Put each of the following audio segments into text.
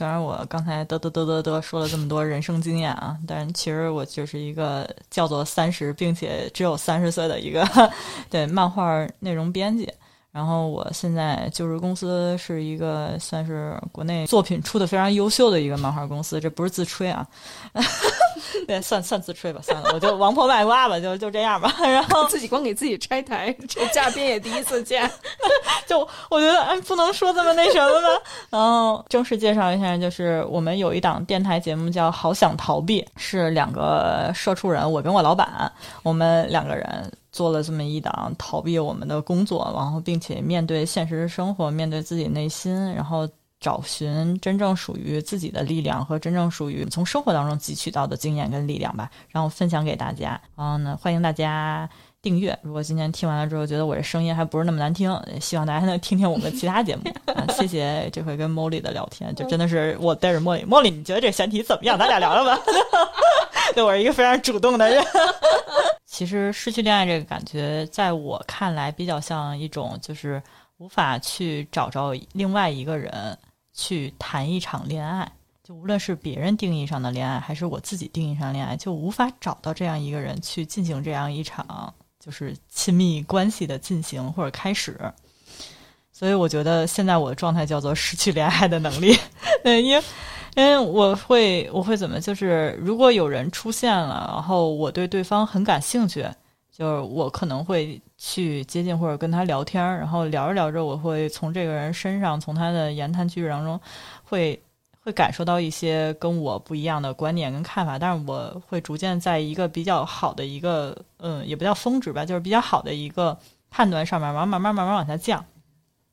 虽然我刚才嘚嘚嘚嘚嘚说了这么多人生经验啊，但其实我就是一个叫做三十，并且只有三十岁的一个 对漫画内容编辑。然后我现在就是公司是一个算是国内作品出的非常优秀的一个漫画公司，这不是自吹啊，对，算算自吹吧，算了，我就王婆卖瓜吧，就就这样吧。然后自己光给自己拆台，这嘉宾也第一次见，就我觉得哎，不能说这么那什么吧。然后正式介绍一下，就是我们有一档电台节目叫《好想逃避》，是两个社畜人，我跟我老板，我们两个人。做了这么一档逃避我们的工作，然后并且面对现实生活，面对自己内心，然后找寻真正属于自己的力量和真正属于从生活当中汲取到的经验跟力量吧，然后分享给大家。然后呢，欢迎大家订阅。如果今天听完了之后觉得我这声音还不是那么难听，希望大家还能听听我们其他节目。谢谢这回跟茉莉的聊天，就真的是我带着茉莉。茉莉，你觉得这选题怎么样？咱俩聊聊吧。对我是一个非常主动的人。其实失去恋爱这个感觉，在我看来比较像一种，就是无法去找着另外一个人去谈一场恋爱。就无论是别人定义上的恋爱，还是我自己定义上的恋爱，就无法找到这样一个人去进行这样一场就是亲密关系的进行或者开始。所以我觉得现在我的状态叫做失去恋爱的能力。对，因为。因为我会，我会怎么？就是如果有人出现了，然后我对对方很感兴趣，就是我可能会去接近或者跟他聊天儿，然后聊着聊着，我会从这个人身上，从他的言谈举止当中，会会感受到一些跟我不一样的观点跟看法。但是我会逐渐在一个比较好的一个，嗯，也不叫峰值吧，就是比较好的一个判断上面，慢慢慢慢慢慢往下降，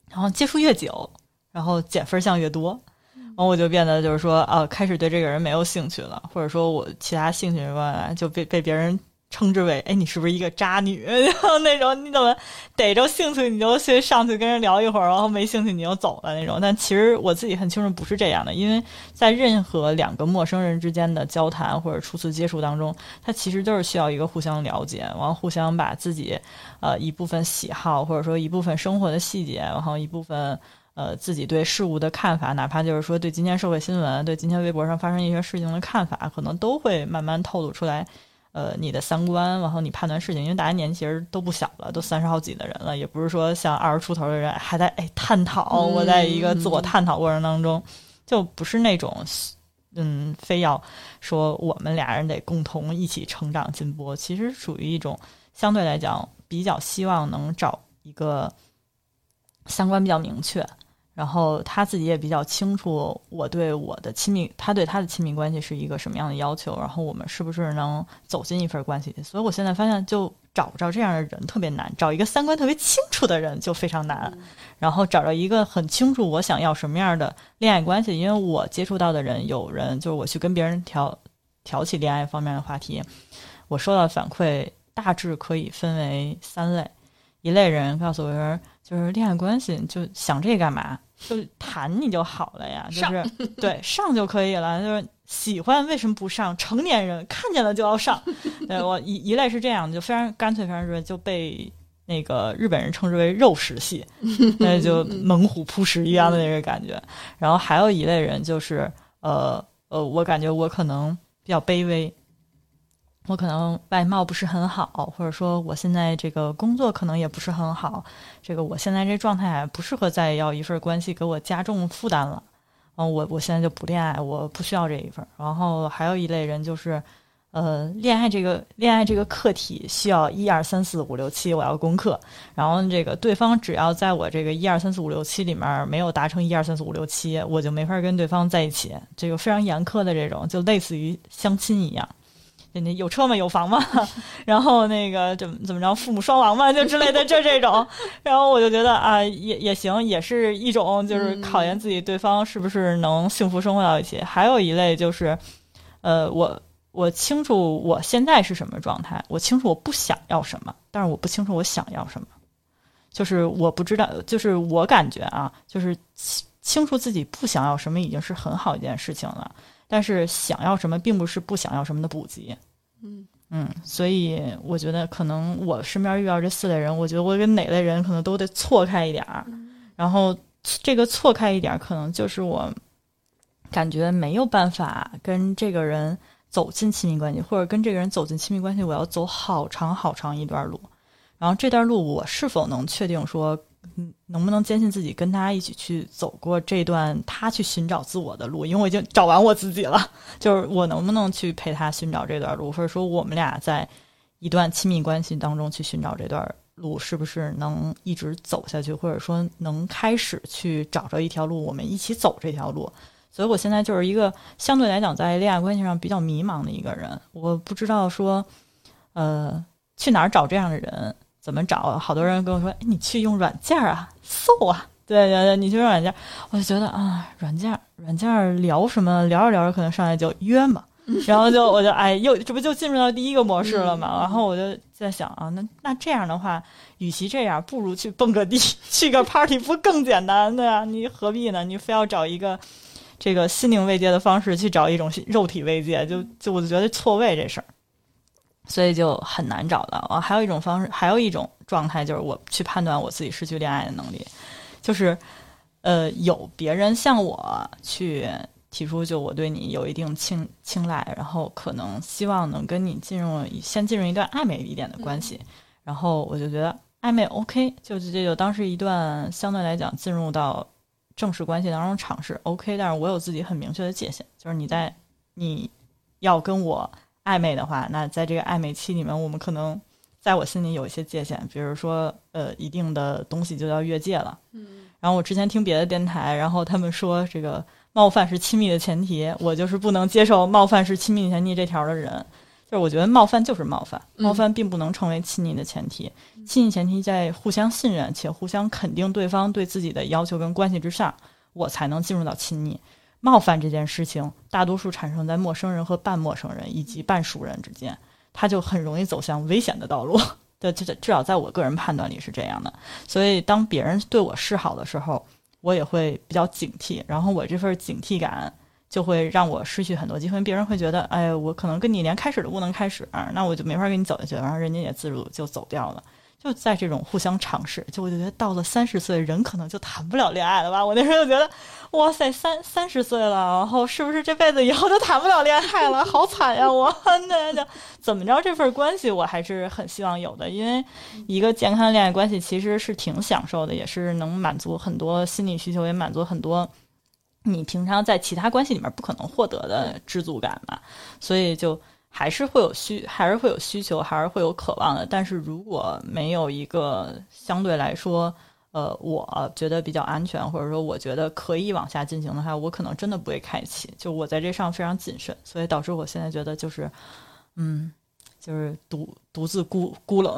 然后接触越久，然后减分项越多。然后我就变得就是说，呃，开始对这个人没有兴趣了，或者说我其他兴趣什么，就被被别人称之为，哎，你是不是一个渣女？然 后那种你怎么逮着兴趣你就去上去跟人聊一会儿，然后没兴趣你就走了那种。但其实我自己很清楚不是这样的，因为在任何两个陌生人之间的交谈或者初次接触当中，它其实都是需要一个互相了解，然后互相把自己呃一部分喜好或者说一部分生活的细节，然后一部分。呃，自己对事物的看法，哪怕就是说对今天社会新闻、对今天微博上发生一些事情的看法，可能都会慢慢透露出来。呃，你的三观，然后你判断事情，因为大家年纪其实都不小了，都三十好几的人了，也不是说像二十出头的人还在哎探讨。我在一个自我探讨过程当中，就不是那种嗯，非要说我们俩人得共同一起成长进步，其实属于一种相对来讲比较希望能找一个三观比较明确。然后他自己也比较清楚，我对我的亲密，他对他的亲密关系是一个什么样的要求，然后我们是不是能走进一份关系？所以我现在发现，就找不着这样的人特别难，找一个三观特别清楚的人就非常难。然后找着一个很清楚我想要什么样的恋爱关系，因为我接触到的人，有人就是我去跟别人调挑起恋爱方面的话题，我收到反馈大致可以分为三类，一类人告诉我说，就是恋爱关系就想这干嘛？就谈你就好了呀，就是对上就可以了。就是喜欢为什么不上？成年人看见了就要上。对我一一类是这样，就非常干脆，非常直接，就被那个日本人称之为肉食系，那就猛虎扑食一样的那个感觉。然后还有一类人就是呃呃，我感觉我可能比较卑微。我可能外貌不是很好，或者说我现在这个工作可能也不是很好，这个我现在这状态不适合再要一份关系给我加重负担了，嗯，我我现在就不恋爱，我不需要这一份。然后还有一类人就是，呃，恋爱这个恋爱这个课题需要一二三四五六七我要攻克，然后这个对方只要在我这个一二三四五六七里面没有达成一二三四五六七，我就没法跟对方在一起，这个非常严苛的这种，就类似于相亲一样。那有车吗？有房吗？然后那个怎么怎么着，父母双亡吗？就之类的，就这种。然后我就觉得啊，也也行，也是一种，就是考验自己对方是不是能幸福生活到一起。还有一类就是，呃，我我清楚我现在是什么状态，我清楚我不想要什么，但是我不清楚我想要什么。就是我不知道，就是我感觉啊，就是清楚自己不想要什么，已经是很好一件事情了。但是想要什么，并不是不想要什么的补给。嗯嗯，所以我觉得可能我身边遇到这四类人，我觉得我跟哪类人可能都得错开一点儿。然后这个错开一点儿，可能就是我感觉没有办法跟这个人走进亲密关系，或者跟这个人走进亲密关系，我要走好长好长一段路。然后这段路，我是否能确定说，嗯，能不能坚信自己跟他一起去走过这段他去寻找自我的路？因为我已经找完我自己了，就是我能不能去陪他寻找这段路，或者说我们俩在一段亲密关系当中去寻找这段路，是不是能一直走下去，或者说能开始去找着一条路，我们一起走这条路？所以我现在就是一个相对来讲在恋爱关系上比较迷茫的一个人，我不知道说，呃，去哪儿找这样的人。怎么找？好多人跟我说：“你去用软件啊，搜啊。”对对对，你去用软件，我就觉得啊，软件软件聊什么？聊着聊着，可能上来就约嘛，然后就我就哎，又这不就进入到第一个模式了嘛？然后我就在想啊，那那这样的话，与其这样，不如去蹦个迪，去个 party 不更简单？对啊，你何必呢？你非要找一个这个心灵慰藉的方式去找一种肉体慰藉，就就我就觉得错位这事儿。所以就很难找到啊！还有一种方式，还有一种状态，就是我去判断我自己失去恋爱的能力，就是，呃，有别人向我去提出，就我对你有一定青青睐，然后可能希望能跟你进入先进入一段暧昧一点的关系，然后我就觉得暧昧 OK，就这就当时一段相对来讲进入到正式关系当中尝试 OK，但是我有自己很明确的界限，就是你在你要跟我。暧昧的话，那在这个暧昧期里面，我们可能在我心里有一些界限，比如说，呃，一定的东西就要越界了。嗯。然后我之前听别的电台，然后他们说这个冒犯是亲密的前提，我就是不能接受冒犯是亲密前提这条的人。就是我觉得冒犯就是冒犯，冒犯并不能成为亲密的前提。亲密前提在互相信任且互相肯定对方对自己的要求跟关系之上，我才能进入到亲密。冒犯这件事情，大多数产生在陌生人和半陌生人以及半熟人之间，他就很容易走向危险的道路。对，至至少在我个人判断里是这样的。所以，当别人对我示好的时候，我也会比较警惕。然后，我这份警惕感就会让我失去很多机会。别人会觉得，哎，我可能跟你连开始都不能开始，那我就没法跟你走下去。然后，人家也自如就走掉了。就在这种互相尝试，就我就觉得到了三十岁，人可能就谈不了恋爱了吧？我那时候就觉得，哇塞，三三十岁了，然后是不是这辈子以后都谈不了恋爱了？好惨呀！我那就怎么着，这份关系我还是很希望有的，因为一个健康的恋爱关系其实是挺享受的，也是能满足很多心理需求，也满足很多你平常在其他关系里面不可能获得的知足感嘛。所以就。还是会有需，还是会有需求，还是会有渴望的。但是如果没有一个相对来说，呃，我觉得比较安全，或者说我觉得可以往下进行的话，我可能真的不会开启。就我在这上非常谨慎，所以导致我现在觉得就是，嗯，就是独独自孤孤冷。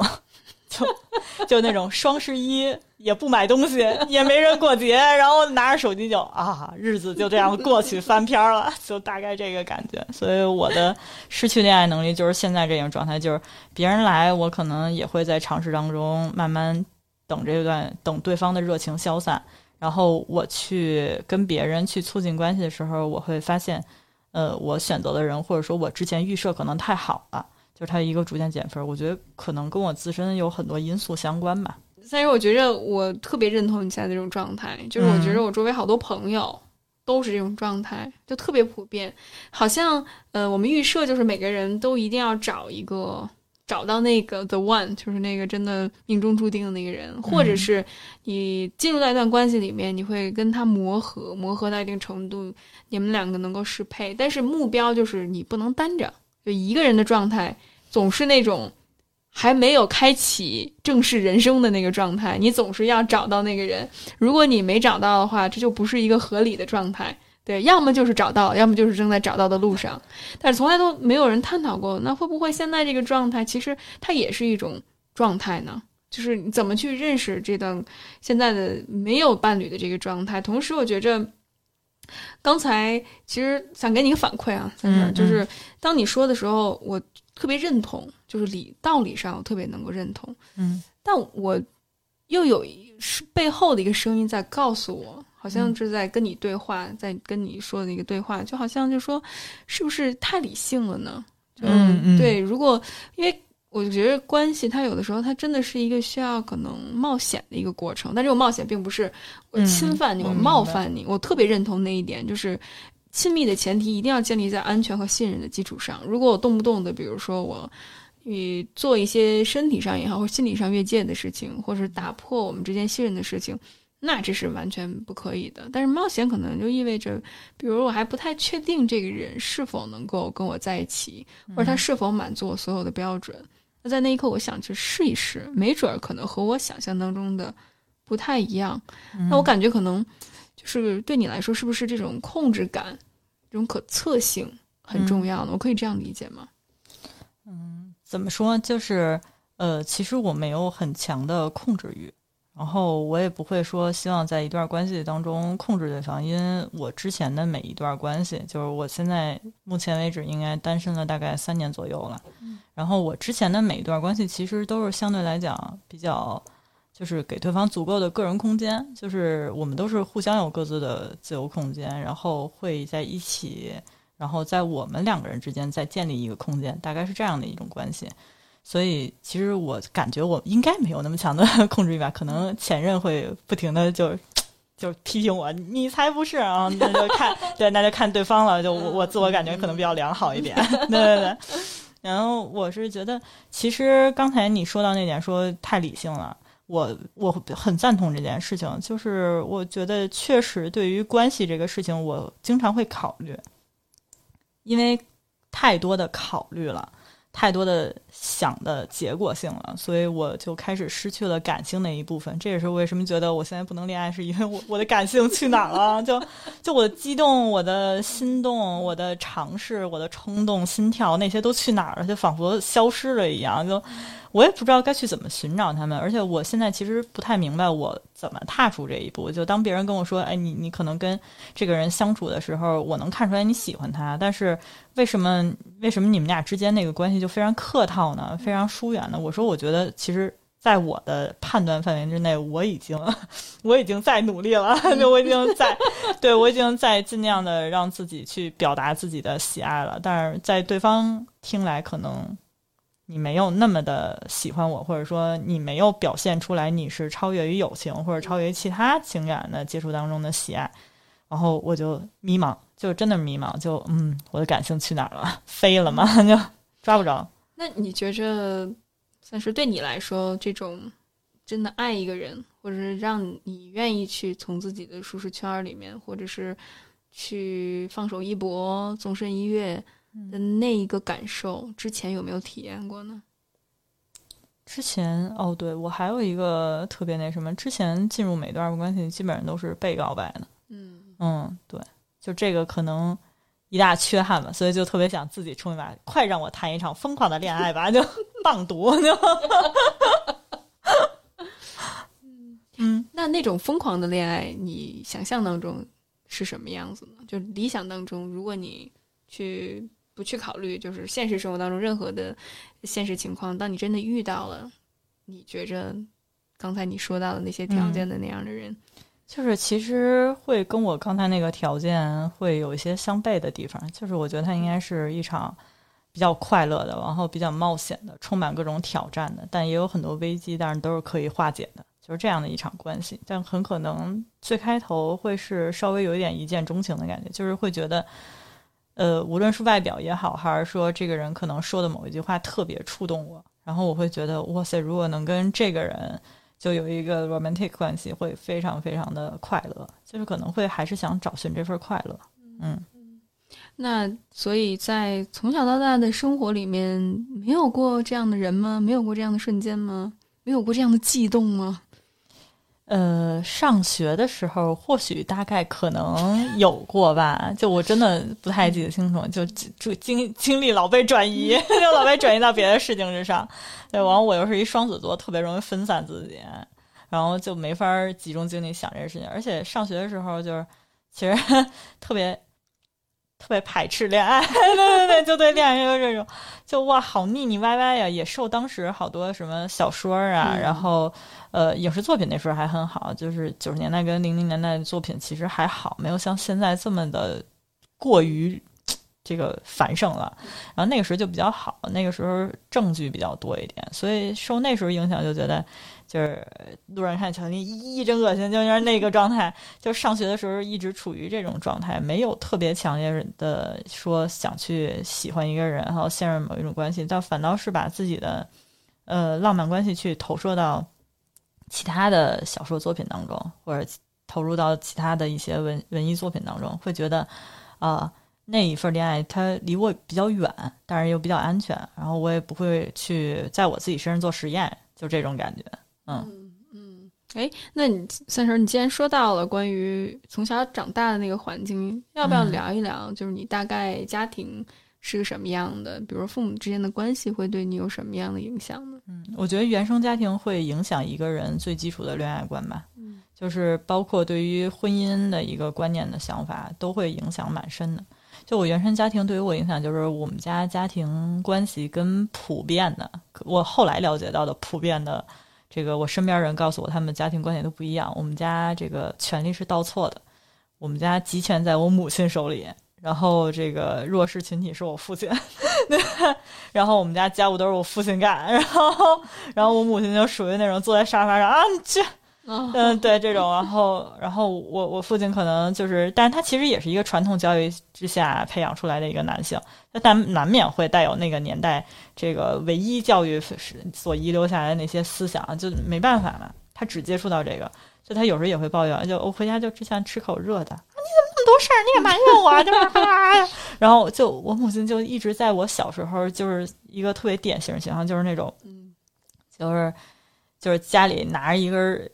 就那种双十一也不买东西，也没人过节，然后拿着手机就啊，日子就这样过去翻篇了，就大概这个感觉。所以我的失去恋爱能力就是现在这种状态，就是别人来，我可能也会在尝试当中慢慢等这段等对方的热情消散，然后我去跟别人去促进关系的时候，我会发现，呃，我选择的人或者说我之前预设可能太好了。就是他一个逐渐减分，我觉得可能跟我自身有很多因素相关吧。但是我觉着我特别认同你现在这种状态，就是我觉得我周围好多朋友都是这种状态，就特别普遍。好像呃，我们预设就是每个人都一定要找一个找到那个 the one，就是那个真的命中注定的那个人，或者是你进入到一段关系里面，你会跟他磨合，磨合到一定程度，你们两个能够适配。但是目标就是你不能单着，就一个人的状态。总是那种还没有开启正式人生的那个状态，你总是要找到那个人。如果你没找到的话，这就不是一个合理的状态。对，要么就是找到，要么就是正在找到的路上。但是从来都没有人探讨过，那会不会现在这个状态其实它也是一种状态呢？就是你怎么去认识这段现在的没有伴侣的这个状态？同时，我觉着刚才其实想给你一个反馈啊，在这儿就是当你说的时候，我。特别认同，就是理道理上我特别能够认同，嗯，但我又有是背后的一个声音在告诉我，好像是在跟你对话，在跟你说的一个对话，就好像就说是不是太理性了呢？嗯嗯，对，如果因为我觉得关系它有的时候它真的是一个需要可能冒险的一个过程，但这种冒险并不是我侵犯你，我冒犯你，我特别认同那一点，就是。亲密的前提一定要建立在安全和信任的基础上。如果我动不动的，比如说我，与做一些身体上也好，或心理上越界的事情，或者是打破我们之间信任的事情，那这是完全不可以的。但是冒险可能就意味着，比如我还不太确定这个人是否能够跟我在一起，或者他是否满足我所有的标准。那在那一刻，我想去试一试，没准儿可能和我想象当中的不太一样。那我感觉可能就是对你来说，是不是这种控制感、这种可测性很重要呢？我可以这样理解吗？嗯，怎么说？就是呃，其实我没有很强的控制欲，然后我也不会说希望在一段关系当中控制对方，因为我之前的每一段关系，就是我现在目前为止应该单身了大概三年左右了。然后我之前的每一段关系其实都是相对来讲比较，就是给对方足够的个人空间，就是我们都是互相有各自的自由空间，然后会在一起，然后在我们两个人之间再建立一个空间，大概是这样的一种关系。所以其实我感觉我应该没有那么强的 控制欲吧，可能前任会不停的就就批评我，你才不是啊，那就看对，那就看对方了，就我我自我感觉可能比较良好一点，对对对。然后我是觉得，其实刚才你说到那点，说太理性了，我我很赞同这件事情。就是我觉得确实对于关系这个事情，我经常会考虑，因为太多的考虑了。太多的想的结果性了，所以我就开始失去了感性那一部分。这也是为什么觉得我现在不能恋爱，是因为我我的感性去哪儿了？就就我的激动、我的心动、我的尝试、我的冲动、心跳那些都去哪儿了？就仿佛消失了一样。就。我也不知道该去怎么寻找他们，而且我现在其实不太明白我怎么踏出这一步。就当别人跟我说：“哎，你你可能跟这个人相处的时候，我能看出来你喜欢他，但是为什么为什么你们俩之间那个关系就非常客套呢？非常疏远呢？”我说：“我觉得其实，在我的判断范围之内，我已经我已经在努力了，就我已经在对我已经在尽量的让自己去表达自己的喜爱了，但是在对方听来可能。”你没有那么的喜欢我，或者说你没有表现出来你是超越于友情或者超越于其他情感的接触当中的喜爱，然后我就迷茫，就真的迷茫，就嗯，我的感性去哪儿了？飞了吗？就抓不着。那你觉着，算是对你来说，这种真的爱一个人，或者是让你愿意去从自己的舒适圈里面，或者是去放手一搏、纵身一跃？的那一个感受，之前有没有体验过呢？之前哦，对我还有一个特别那什么，之前进入每段关系基本上都是被告白的。嗯嗯，对，就这个可能一大缺憾吧，所以就特别想自己冲一把，快让我谈一场疯狂的恋爱吧，就棒读就。嗯，那那种疯狂的恋爱，你想象当中是什么样子呢？就理想当中，如果你去。不去考虑，就是现实生活当中任何的现实情况。当你真的遇到了，你觉着刚才你说到的那些条件的那样的人，就是其实会跟我刚才那个条件会有一些相悖的地方。就是我觉得它应该是一场比较快乐的，然后比较冒险的，充满各种挑战的，但也有很多危机，但是都是可以化解的，就是这样的一场关系。但很可能最开头会是稍微有一点一见钟情的感觉，就是会觉得。呃，无论是外表也好，还是说这个人可能说的某一句话特别触动我，然后我会觉得哇塞，如果能跟这个人就有一个 romantic 关系，会非常非常的快乐，就是可能会还是想找寻这份快乐。嗯，那所以在从小到大的生活里面，没有过这样的人吗？没有过这样的瞬间吗？没有过这样的悸动吗？呃，上学的时候或许大概可能有过吧，就我真的不太记得清楚，就就精精力老被转移，就老被转移到别的事情之上。对，完我又是一双子座，特别容易分散自己，然后就没法集中精力想这个事情。而且上学的时候就是其实 特别特别排斥恋爱，对对对，就对恋爱有这种，就哇好腻腻歪歪呀，也受当时好多什么小说啊，然后。呃，影视作品那时候还很好，就是九十年代跟零零年代的作品其实还好，没有像现在这么的过于这个繁盛了。然后那个时候就比较好，那个时候证据比较多一点，所以受那时候影响，就觉得就是路人看乔丽一真恶心，就是那个状态。就上学的时候一直处于这种状态，没有特别强烈的说想去喜欢一个人，然后陷入某一种关系，倒反倒是把自己的呃浪漫关系去投射到其他的小说作品当中，或者。投入到其他的一些文文艺作品当中，会觉得，啊，那一份恋爱它离我比较远，但是又比较安全，然后我也不会去在我自己身上做实验，就这种感觉。嗯嗯，哎，那你三婶，你既然说到了关于从小长大的那个环境，要不要聊一聊？就是你大概家庭是个什么样的？比如父母之间的关系会对你有什么样的影响呢？嗯，我觉得原生家庭会影响一个人最基础的恋爱观吧。嗯。就是包括对于婚姻的一个观念的想法，都会影响蛮深的。就我原生家庭对于我影响，就是我们家家庭关系跟普遍的，我后来了解到的普遍的，这个我身边人告诉我，他们家庭关系都不一样。我们家这个权力是倒错的，我们家集权在我母亲手里，然后这个弱势群体是我父亲，对 然后我们家家务都是我父亲干，然后然后我母亲就属于那种坐在沙发上啊，你去。嗯，对这种，然后，然后我我父亲可能就是，但是他其实也是一个传统教育之下培养出来的一个男性，但难免会带有那个年代这个唯一教育所遗留下来的那些思想，就没办法嘛，他只接触到这个，就他有时候也会抱怨，就我回家就只想吃口热的，你怎么那么多事儿，你也埋怨我？就是，然后就我母亲就一直在我小时候就是一个特别典型形象，就是那种，嗯，就是就是家里拿着一根。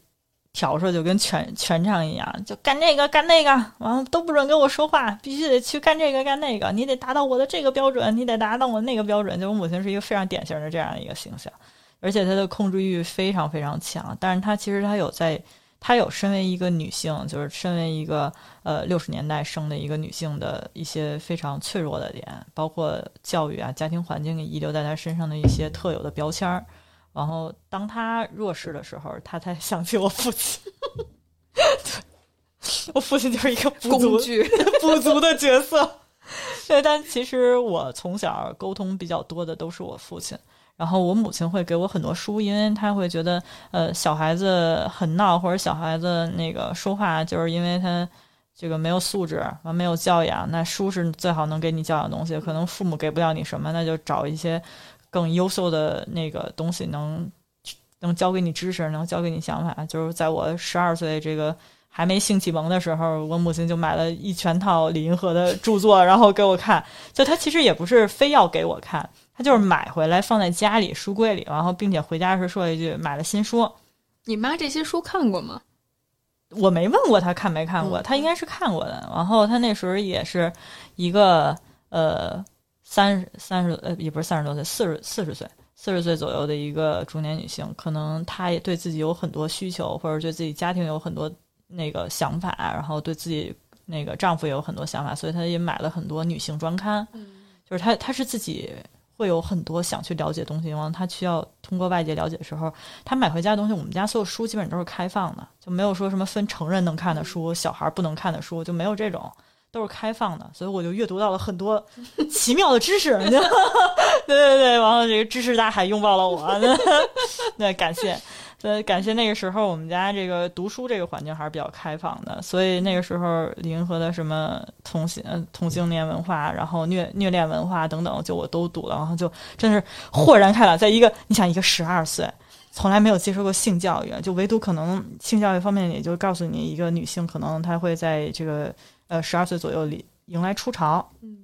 笤帚就跟权权杖一样，就干这个干那个，完了都不准跟我说话，必须得去干这个干那个，你得达到我的这个标准，你得达到我那个标准。就我母亲是一个非常典型的这样一个形象，而且她的控制欲非常非常强。但是她其实她有在，她有身为一个女性，就是身为一个呃六十年代生的一个女性的一些非常脆弱的点，包括教育啊、家庭环境遗留在她身上的一些特有的标签儿。然后，当他弱势的时候，他才想起我父亲。对我父亲就是一个工具、不足的角色。对，但其实我从小沟通比较多的都是我父亲。然后我母亲会给我很多书，因为她会觉得，呃，小孩子很闹，或者小孩子那个说话，就是因为他这个没有素质，完没有教养。那书是最好能给你教养东西，可能父母给不了你什么，那就找一些。更优秀的那个东西能能教给你知识，能教给你想法。就是在我十二岁这个还没性启蒙的时候，我母亲就买了一全套李银河的著作，然后给我看。就她其实也不是非要给我看，她就是买回来放在家里书柜里，然后并且回家时说一句买了新书。你妈这些书看过吗？我没问过他看没看过，他应该是看过的。然后他那时候也是一个呃。三十三十呃也不是三十多岁，四十四十岁，四十岁左右的一个中年女性，可能她也对自己有很多需求，或者对自己家庭有很多那个想法，然后对自己那个丈夫也有很多想法，所以她也买了很多女性专刊。嗯，就是她她是自己会有很多想去了解东西，然后她需要通过外界了解的时候，她买回家的东西，我们家所有书基本都是开放的，就没有说什么分成人能看的书，小孩不能看的书，就没有这种。都是开放的，所以我就阅读到了很多奇妙的知识。对对对，然后这个知识大海拥抱了我。那感谢，呃，感谢那个时候我们家这个读书这个环境还是比较开放的，所以那个时候李银河的什么同性同性恋文化，然后虐虐恋文化等等，就我都读了，然后就真是豁然开朗。在一个你想一个十二岁，从来没有接受过性教育，就唯独可能性教育方面，也就告诉你一个女性可能她会在这个。呃，十二岁左右里迎来初潮，嗯，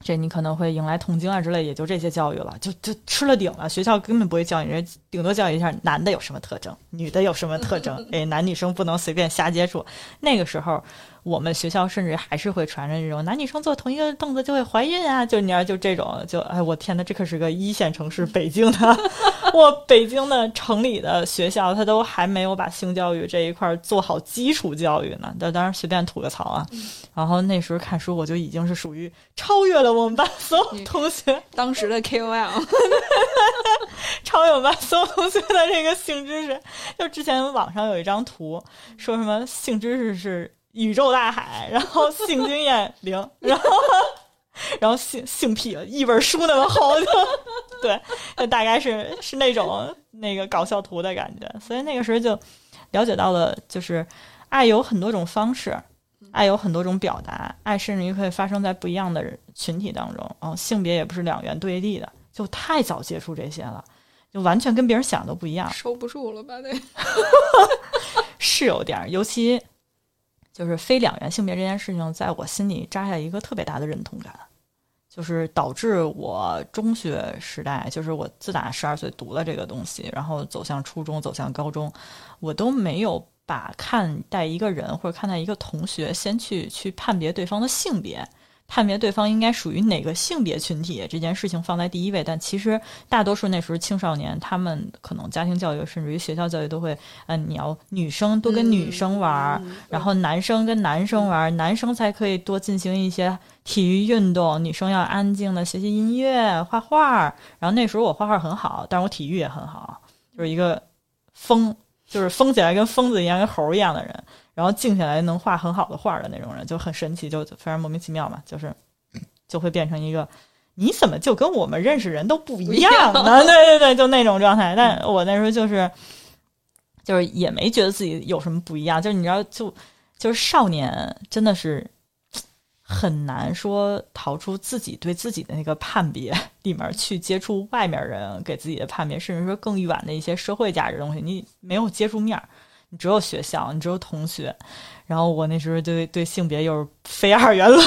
这你可能会迎来痛经啊之类，也就这些教育了，就就吃了顶了。学校根本不会教你，人顶多教育一下男的有什么特征，女的有什么特征，哎，男女生不能随便瞎接触。那个时候。我们学校甚至还是会传着这种男女生坐同一个凳子就会怀孕啊，就你要就这种，就哎，我天呐，这可是个一线城市，北京的，我北京的城里的学校，他都还没有把性教育这一块做好基础教育呢。但当然随便吐个槽啊。然后那时候看书，我就已经是属于超越了我们班所有同学当时的 KOL，超越我们班所有同学的这个性知识。就之前网上有一张图，说什么性知识是。宇宙大海，然后 性经验零，然后然后性性癖一本书那么厚，对，就大概是是那种那个搞笑图的感觉。所以那个时候就了解到了，就是爱有很多种方式，爱有很多种表达，爱甚至于可以发生在不一样的群体当中。哦，性别也不是两元对立的，就太早接触这些了，就完全跟别人想的都不一样，收不住了吧？得 是有点儿，尤其。就是非两元性别这件事情，在我心里扎下一个特别大的认同感，就是导致我中学时代，就是我自打十二岁读了这个东西，然后走向初中，走向高中，我都没有把看待一个人或者看待一个同学，先去去判别对方的性别。判别对方应该属于哪个性别群体这件事情放在第一位，但其实大多数那时候青少年，他们可能家庭教育甚至于学校教育都会，嗯，你要女生多跟女生玩，然后男生跟男生玩，男生才可以多进行一些体育运动，女生要安静的学习音乐、画画。然后那时候我画画很好，但是我体育也很好，就是一个疯，就是疯起来跟疯子一样，跟猴一样的人。然后静下来能画很好的画的那种人就很神奇，就非常莫名其妙嘛，就是就会变成一个你怎么就跟我们认识人都不一样呢？对对对，就那种状态。但我那时候就是就是也没觉得自己有什么不一样，就是你知道，就就是少年真的是很难说逃出自己对自己的那个判别里面去接触外面人给自己的判别，甚至说更远的一些社会价值东西，你没有接触面儿。你只有学校，你只有同学，然后我那时候对对性别又是非二元论，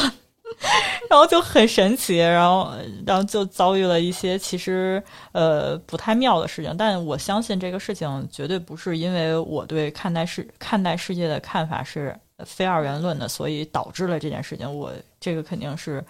然后就很神奇，然后然后就遭遇了一些其实呃不太妙的事情，但我相信这个事情绝对不是因为我对看待世看待世界的看法是非二元论的，所以导致了这件事情。我这个肯定是。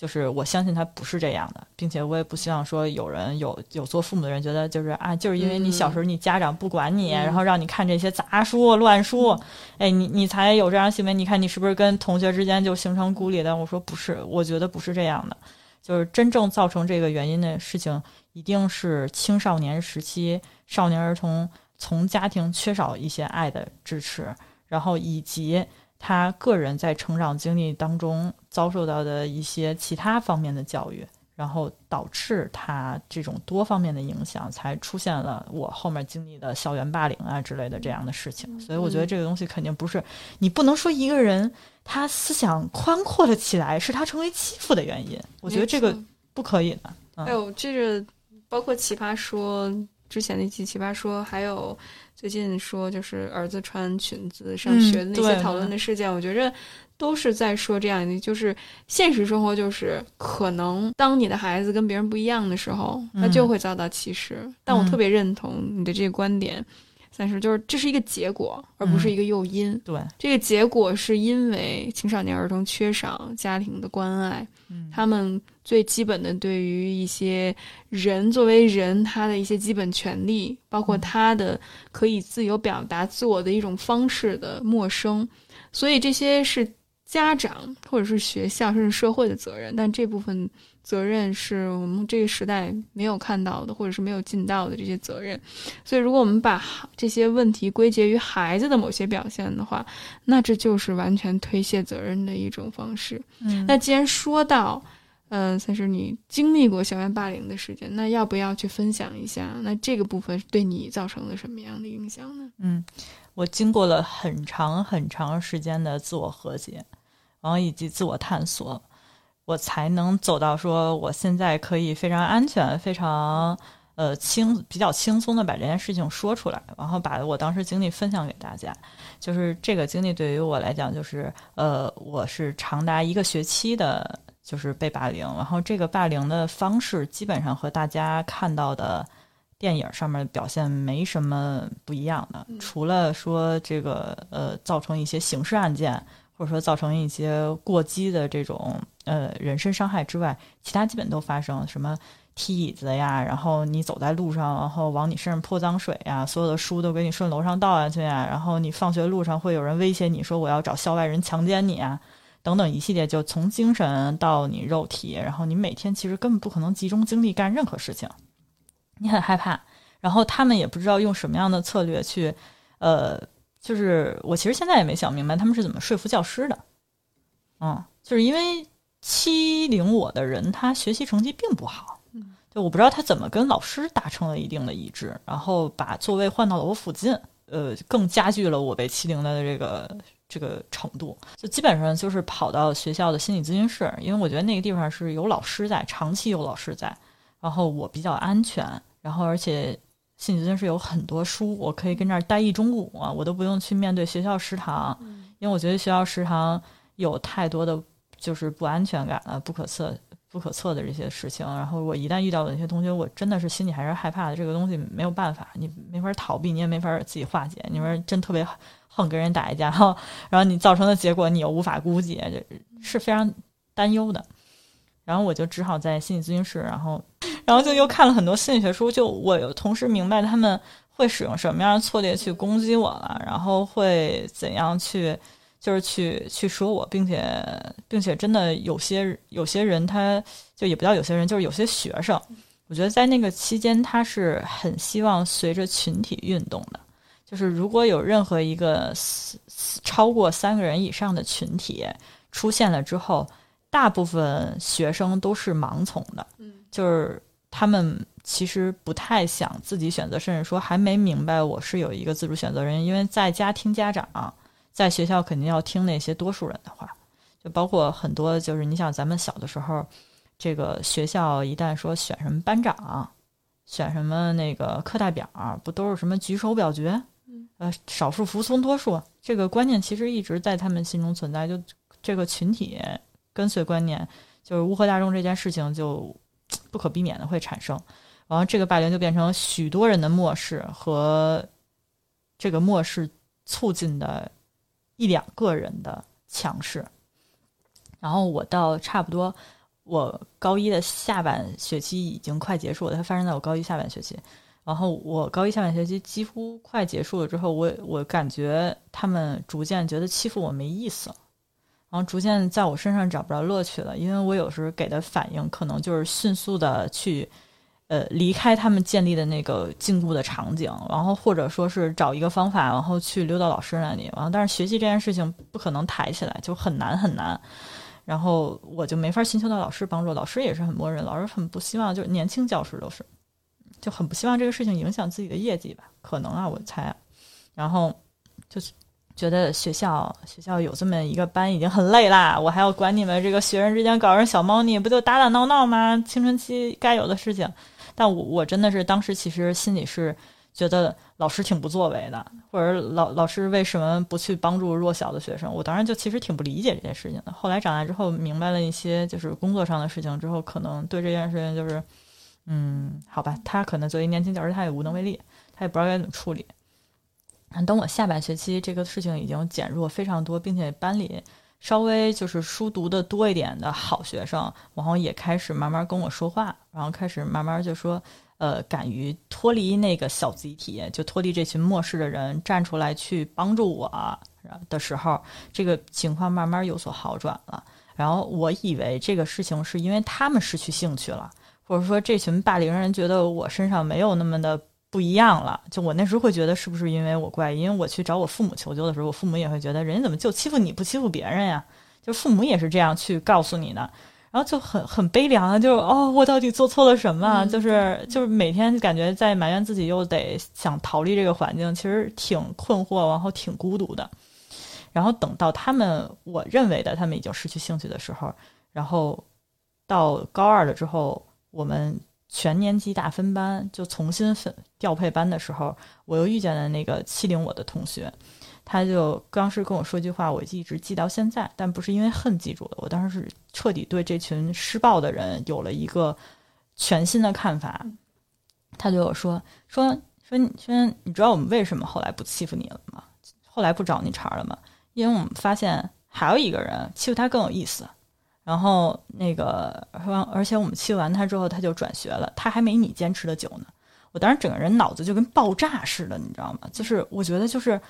就是我相信他不是这样的，并且我也不希望说有人有有做父母的人觉得就是啊，就是因为你小时候你家长不管你，然后让你看这些杂书乱书，哎，你你才有这样行为。你看你是不是跟同学之间就形成孤立？的我说不是，我觉得不是这样的。就是真正造成这个原因的事情，一定是青少年时期少年儿童从家庭缺少一些爱的支持，然后以及。他个人在成长经历当中遭受到的一些其他方面的教育，然后导致他这种多方面的影响，才出现了我后面经历的校园霸凌啊之类的这样的事情。所以我觉得这个东西肯定不是你不能说一个人他思想宽阔了起来是他成为欺负的原因。我觉得这个不可以的。还有这个，包括奇葩说之前那期奇葩说，还有。最近说就是儿子穿裙子上学的那些讨论的事件，我觉着都是在说这样的，就是现实生活就是可能当你的孩子跟别人不一样的时候，他就会遭到歧视。但我特别认同你的这个观点。但是，就是这是一个结果，而不是一个诱因。对，这个结果是因为青少年儿童缺少家庭的关爱，他们最基本的对于一些人作为人他的一些基本权利，包括他的可以自由表达自我的一种方式的陌生，所以这些是家长或者是学校甚至社会的责任。但这部分。责任是我们这个时代没有看到的，或者是没有尽到的这些责任。所以，如果我们把这些问题归结于孩子的某些表现的话，那这就是完全推卸责任的一种方式。嗯，那既然说到，嗯，算是你经历过校园霸凌的事件，那要不要去分享一下？那这个部分对你造成了什么样的影响呢？嗯，我经过了很长很长时间的自我和解，然后以及自我探索。我才能走到说，我现在可以非常安全、非常呃轻、比较轻松的把这件事情说出来，然后把我当时经历分享给大家。就是这个经历对于我来讲，就是呃，我是长达一个学期的，就是被霸凌。然后这个霸凌的方式基本上和大家看到的电影上面表现没什么不一样的，除了说这个呃造成一些刑事案件。或者说造成一些过激的这种呃人身伤害之外，其他基本都发生。什么踢椅子呀，然后你走在路上，然后往你身上泼脏水呀，所有的书都给你顺楼上倒下去呀，然后你放学路上会有人威胁你说我要找校外人强奸你啊，等等一系列，就从精神到你肉体，然后你每天其实根本不可能集中精力干任何事情，你很害怕，然后他们也不知道用什么样的策略去呃。就是我其实现在也没想明白他们是怎么说服教师的，嗯，就是因为欺凌我的人，他学习成绩并不好。就我不知道他怎么跟老师达成了一定的一致，然后把座位换到了我附近，呃，更加剧了我被欺凌的这个这个程度。就基本上就是跑到学校的心理咨询室，因为我觉得那个地方是有老师在，长期有老师在，然后我比较安全，然后而且心理咨询室有很多书，我可以跟那儿待一中午啊，我都不用去面对学校食堂，因为我觉得学校食堂有太多的就是不安全感啊，不可测。不可测的这些事情，然后我一旦遇到的那些同学，我真的是心里还是害怕的。这个东西没有办法，你没法逃避，你也没法自己化解。你说真特别横跟人打一架，然后然后你造成的结果你又无法估计，是非常担忧的。然后我就只好在心理咨询室，然后然后就又看了很多心理学书，就我有同时明白他们会使用什么样的策略去攻击我了，然后会怎样去。就是去去说我，并且并且真的有些有些人，他就也不叫有些人，就是有些学生，我觉得在那个期间，他是很希望随着群体运动的。就是如果有任何一个超过三个人以上的群体出现了之后，大部分学生都是盲从的。嗯，就是他们其实不太想自己选择，甚至说还没明白我是有一个自主选择人，因为在家听家长。在学校肯定要听那些多数人的话，就包括很多，就是你想咱们小的时候，这个学校一旦说选什么班长，选什么那个课代表，不都是什么举手表决？呃，少数服从多数，这个观念其实一直在他们心中存在。就这个群体跟随观念，就是乌合大众这件事情就不可避免的会产生。然后这个霸凌就变成许多人的漠视和这个漠视促进的。一两个人的强势，然后我到差不多我高一的下半学期已经快结束了，它发生在我高一下半学期。然后我高一下半学期几乎快结束了之后，我我感觉他们逐渐觉得欺负我没意思了，然后逐渐在我身上找不着乐趣了，因为我有时候给的反应可能就是迅速的去。呃，离开他们建立的那个禁锢的场景，然后或者说是找一个方法，然后去溜到老师那里。然后，但是学习这件事情不可能抬起来，就很难很难。然后我就没法寻求到老师帮助，老师也是很默认，老师很不希望，就是年轻教师都是，就很不希望这个事情影响自己的业绩吧？可能啊，我猜。然后就是觉得学校学校有这么一个班已经很累啦，我还要管你们这个学生之间搞成小猫腻，不就打打闹闹吗？青春期该有的事情。但我我真的是当时其实心里是觉得老师挺不作为的，或者老老师为什么不去帮助弱小的学生？我当时就其实挺不理解这件事情的。后来长大之后明白了一些就是工作上的事情之后，可能对这件事情就是，嗯，好吧，他可能作为年轻教师他也无能为力，他也不知道该怎么处理。等我下半学期这个事情已经减弱非常多，并且班里。稍微就是书读的多一点的好学生，然后也开始慢慢跟我说话，然后开始慢慢就说，呃，敢于脱离那个小集体，就脱离这群漠视的人，站出来去帮助我的时候，这个情况慢慢有所好转了。然后我以为这个事情是因为他们失去兴趣了，或者说这群霸凌人觉得我身上没有那么的。不一样了，就我那时候会觉得是不是因为我怪？因为我去找我父母求救的时候，我父母也会觉得人家怎么就欺负你不欺负别人呀？就父母也是这样去告诉你的，然后就很很悲凉啊，就是哦，我到底做错了什么？就是就是每天感觉在埋怨自己，又得想逃离这个环境，其实挺困惑，然后挺孤独的。然后等到他们我认为的他们已经失去兴趣的时候，然后到高二了之后，我们。全年级大分班就重新分调配班的时候，我又遇见了那个欺凌我的同学，他就当时跟我说句话，我一直记到现在，但不是因为恨记住了，我当时是彻底对这群施暴的人有了一个全新的看法。他对我说：“说说你说，你知道我们为什么后来不欺负你了吗？后来不找你茬了吗？因为我们发现还有一个人欺负他更有意思。”然后那个，而且我们欺负完他之后，他就转学了。他还没你坚持的久呢。我当时整个人脑子就跟爆炸似的，你知道吗？就是我觉得，就是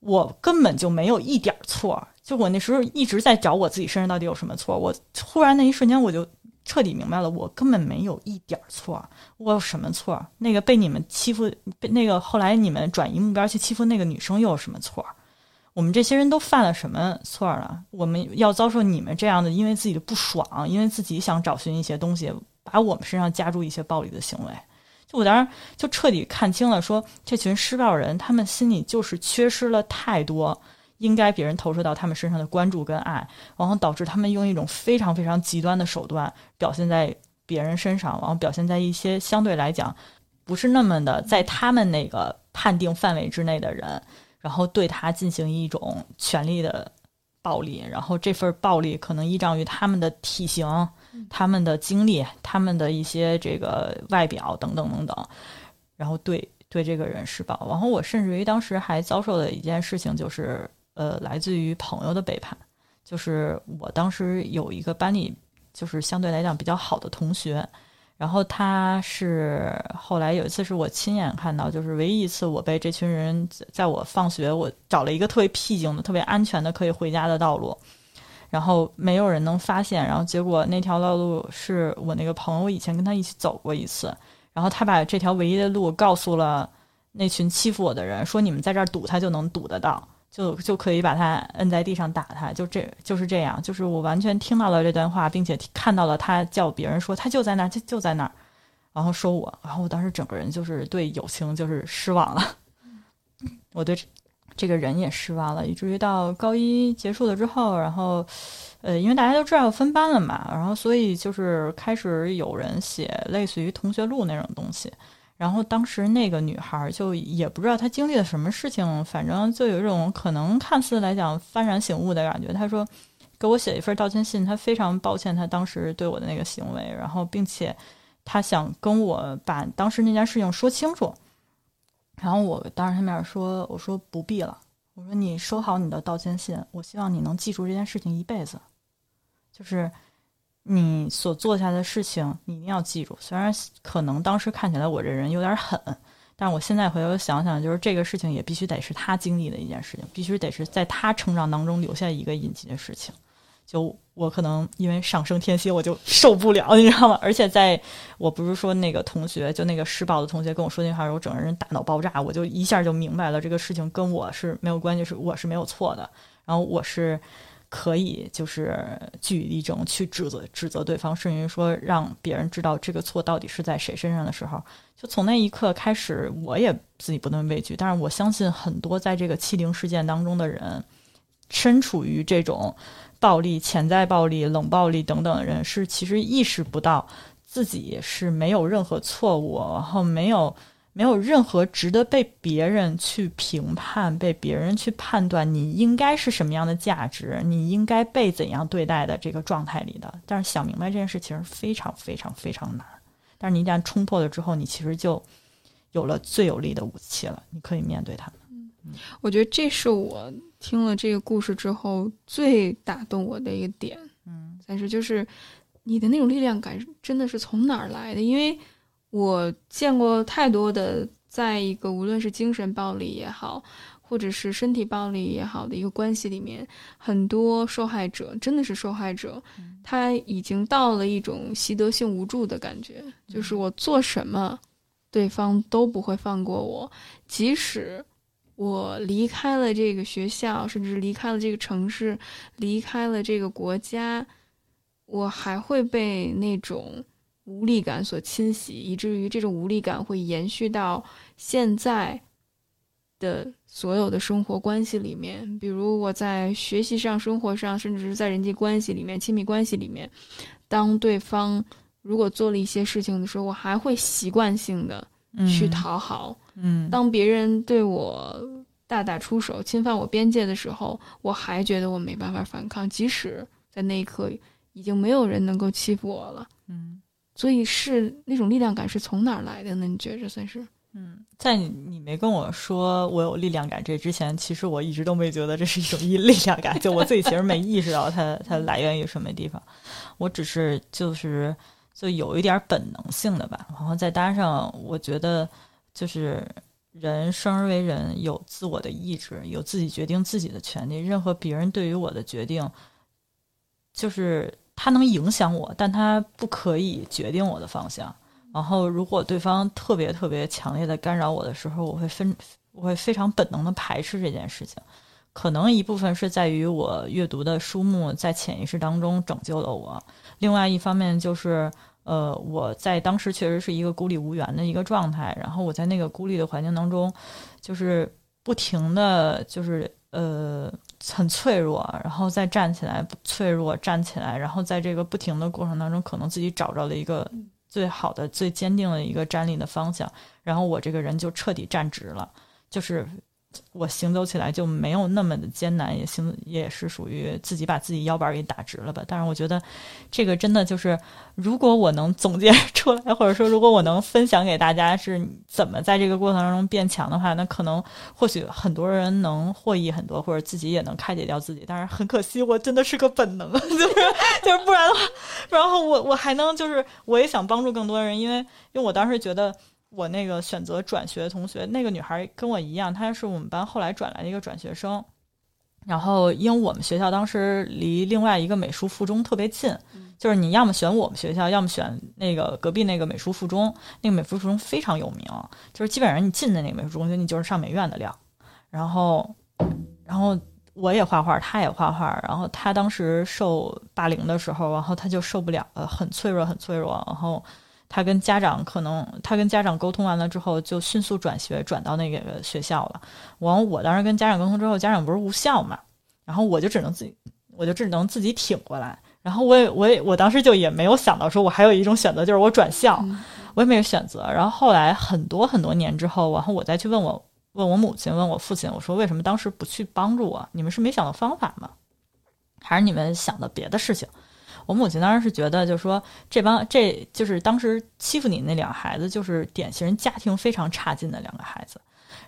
我根本就没有一点错。就我那时候一直在找我自己身上到底有什么错。我忽然那一瞬间，我就彻底明白了，我根本没有一点错。我有什么错？那个被你们欺负，被那个后来你们转移目标去欺负那个女生又有什么错？我们这些人都犯了什么错儿了？我们要遭受你们这样的，因为自己的不爽，因为自己想找寻一些东西，把我们身上加注一些暴力的行为。就我当时就彻底看清了，说这群施暴人，他们心里就是缺失了太多应该别人投射到他们身上的关注跟爱，然后导致他们用一种非常非常极端的手段表现在别人身上，然后表现在一些相对来讲不是那么的在他们那个判定范围之内的人。然后对他进行一种权力的暴力，然后这份暴力可能依仗于他们的体型、他们的经历、他们的一些这个外表等等等等，然后对对这个人施暴。然后我甚至于当时还遭受的一件事情就是，呃，来自于朋友的背叛，就是我当时有一个班里就是相对来讲比较好的同学。然后他是后来有一次是我亲眼看到，就是唯一一次我被这群人在我放学，我找了一个特别僻静的、特别安全的可以回家的道路，然后没有人能发现，然后结果那条道路是我那个朋友以前跟他一起走过一次，然后他把这条唯一的路告诉了那群欺负我的人，说你们在这儿堵他就能堵得到。就就可以把他摁在地上打他，就这就是这样，就是我完全听到了这段话，并且看到了他叫别人说他就在那儿，就就在那儿，然后说我，然后我当时整个人就是对友情就是失望了，我对这个人也失望了，以至于到高一结束了之后，然后呃，因为大家都知道分班了嘛，然后所以就是开始有人写类似于同学录那种东西。然后当时那个女孩就也不知道她经历了什么事情，反正就有一种可能看似来讲幡然醒悟的感觉。她说给我写一份道歉信，她非常抱歉她当时对我的那个行为，然后并且她想跟我把当时那件事情说清楚。然后我当着她面说：“我说不必了，我说你收好你的道歉信，我希望你能记住这件事情一辈子。”就是。你所做下的事情，你一定要记住。虽然可能当时看起来我这人有点狠，但我现在回头想想，就是这个事情也必须得是他经历的一件事情，必须得是在他成长当中留下一个印记的事情。就我可能因为上升天蝎，我就受不了，你知道吗？而且在我不是说那个同学，就那个施暴的同学跟我说那话时候，我整个人大脑爆炸，我就一下就明白了，这个事情跟我是没有关系，是我是没有错的，然后我是。可以就是据理力争，去指责指责对方，甚至于说让别人知道这个错到底是在谁身上的时候，就从那一刻开始，我也自己不那么畏惧。但是我相信很多在这个欺凌事件当中的人，身处于这种暴力、潜在暴力、冷暴力等等的人，是其实意识不到自己是没有任何错误，然后没有。没有任何值得被别人去评判、被别人去判断你应该是什么样的价值，你应该被怎样对待的这个状态里的。但是想明白这件事其实非常非常非常难。但是你一旦冲破了之后，你其实就有了最有力的武器了，你可以面对他们。嗯，我觉得这是我听了这个故事之后最打动我的一个点。嗯，但是就是你的那种力量感真的是从哪儿来的？因为。我见过太多的，在一个无论是精神暴力也好，或者是身体暴力也好的一个关系里面，很多受害者真的是受害者，他已经到了一种习得性无助的感觉，就是我做什么，对方都不会放过我，即使我离开了这个学校，甚至离开了这个城市，离开了这个国家，我还会被那种。无力感所侵袭，以至于这种无力感会延续到现在的所有的生活关系里面。比如我在学习上、生活上，甚至是在人际关系里面、亲密关系里面，当对方如果做了一些事情的时候，我还会习惯性的去讨好。嗯，当别人对我大打出手、侵犯我边界的时候，我还觉得我没办法反抗，即使在那一刻已经没有人能够欺负我了。嗯。所以是那种力量感是从哪儿来的呢？你觉着算是？嗯，在你你没跟我说我有力量感这之前，其实我一直都没觉得这是一种力力量感，就我自己其实没意识到它 它来源于什么地方。我只是就是就有一点本能性的吧，然后再搭上我觉得就是人生而为人有自我的意志，有自己决定自己的权利，任何别人对于我的决定就是。它能影响我，但它不可以决定我的方向。然后，如果对方特别特别强烈的干扰我的时候，我会分，我会非常本能的排斥这件事情。可能一部分是在于我阅读的书目在潜意识当中拯救了我，另外一方面就是呃我在当时确实是一个孤立无援的一个状态，然后我在那个孤立的环境当中，就是不停的就是呃很脆弱，然后再站起来，脆弱站起来，然后在这个不停的过程当中，可能自己找着了一个最好的、最坚定的一个站立的方向，然后我这个人就彻底站直了，就是。我行走起来就没有那么的艰难，也行也是属于自己把自己腰板给打直了吧。但是我觉得，这个真的就是，如果我能总结出来，或者说如果我能分享给大家是怎么在这个过程当中变强的话，那可能或许很多人能获益很多，或者自己也能开解掉自己。但是很可惜，我真的是个本能，就 是就是不然的话，然后我我还能就是我也想帮助更多人，因为因为我当时觉得。我那个选择转学的同学，那个女孩跟我一样，她是我们班后来转来的一个转学生。然后，因为我们学校当时离另外一个美术附中特别近，就是你要么选我们学校，要么选那个隔壁那个美术附中。那个美术附中非常有名，就是基本上你进的那个美术中学，你就是上美院的料。然后，然后我也画画，他也画画。然后他当时受霸凌的时候，然后他就受不了了，很脆弱，很脆弱。然后。他跟家长可能，他跟家长沟通完了之后，就迅速转学转到那个学校了。完，我当时跟家长沟通之后，家长不是无效嘛，然后我就只能自己，我就只能自己挺过来。然后我也，我也，我当时就也没有想到说，我还有一种选择，就是我转校，我也没有选择。然后后来很多很多年之后，然后我再去问我，问我母亲，问我父亲，我说为什么当时不去帮助我？你们是没想到方法吗？还是你们想的别的事情？我母亲当时是觉得，就是说这帮这就是当时欺负你那两个孩子，就是典型家庭非常差劲的两个孩子，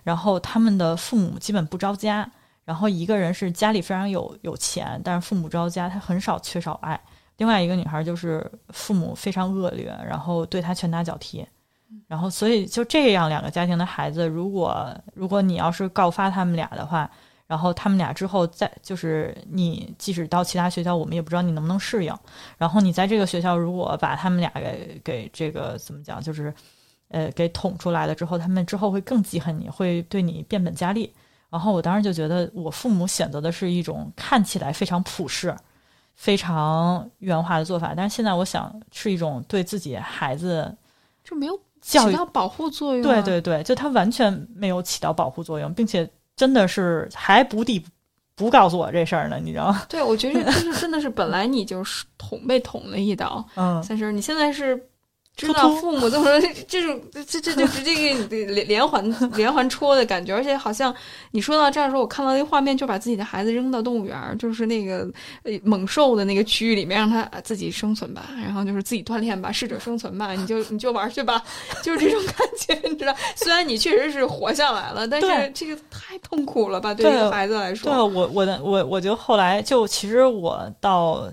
然后他们的父母基本不着家，然后一个人是家里非常有有钱，但是父母着家，他很少缺少爱；另外一个女孩就是父母非常恶劣，然后对他拳打脚踢，然后所以就这样两个家庭的孩子，如果如果你要是告发他们俩的话。然后他们俩之后再就是你，即使到其他学校，我们也不知道你能不能适应。然后你在这个学校，如果把他们俩给给这个怎么讲，就是呃给捅出来了之后，他们之后会更记恨你，会对你变本加厉。然后我当时就觉得，我父母选择的是一种看起来非常普世、非常圆滑的做法，但是现在我想是一种对自己孩子就没有起到保护作用。对对对，就他完全没有起到保护作用，并且。真的是还不地不告诉我这事儿呢，你知道吗？对，我觉得就是真的是本来你就是捅被捅了一刀，嗯，三是，你现在是。知道父母这么说，这种这这就直接给你连连环连环戳的感觉，而且好像你说到这儿的时候，我看到那个画面，就把自己的孩子扔到动物园，就是那个猛兽的那个区域里面，让他自己生存吧，然后就是自己锻炼吧，适者生存吧，你就你就玩去吧，就是这种感觉，你知道？虽然你确实是活下来了，但是这个太痛苦了吧？对于孩子来说，对我我的我我就后来就其实我到。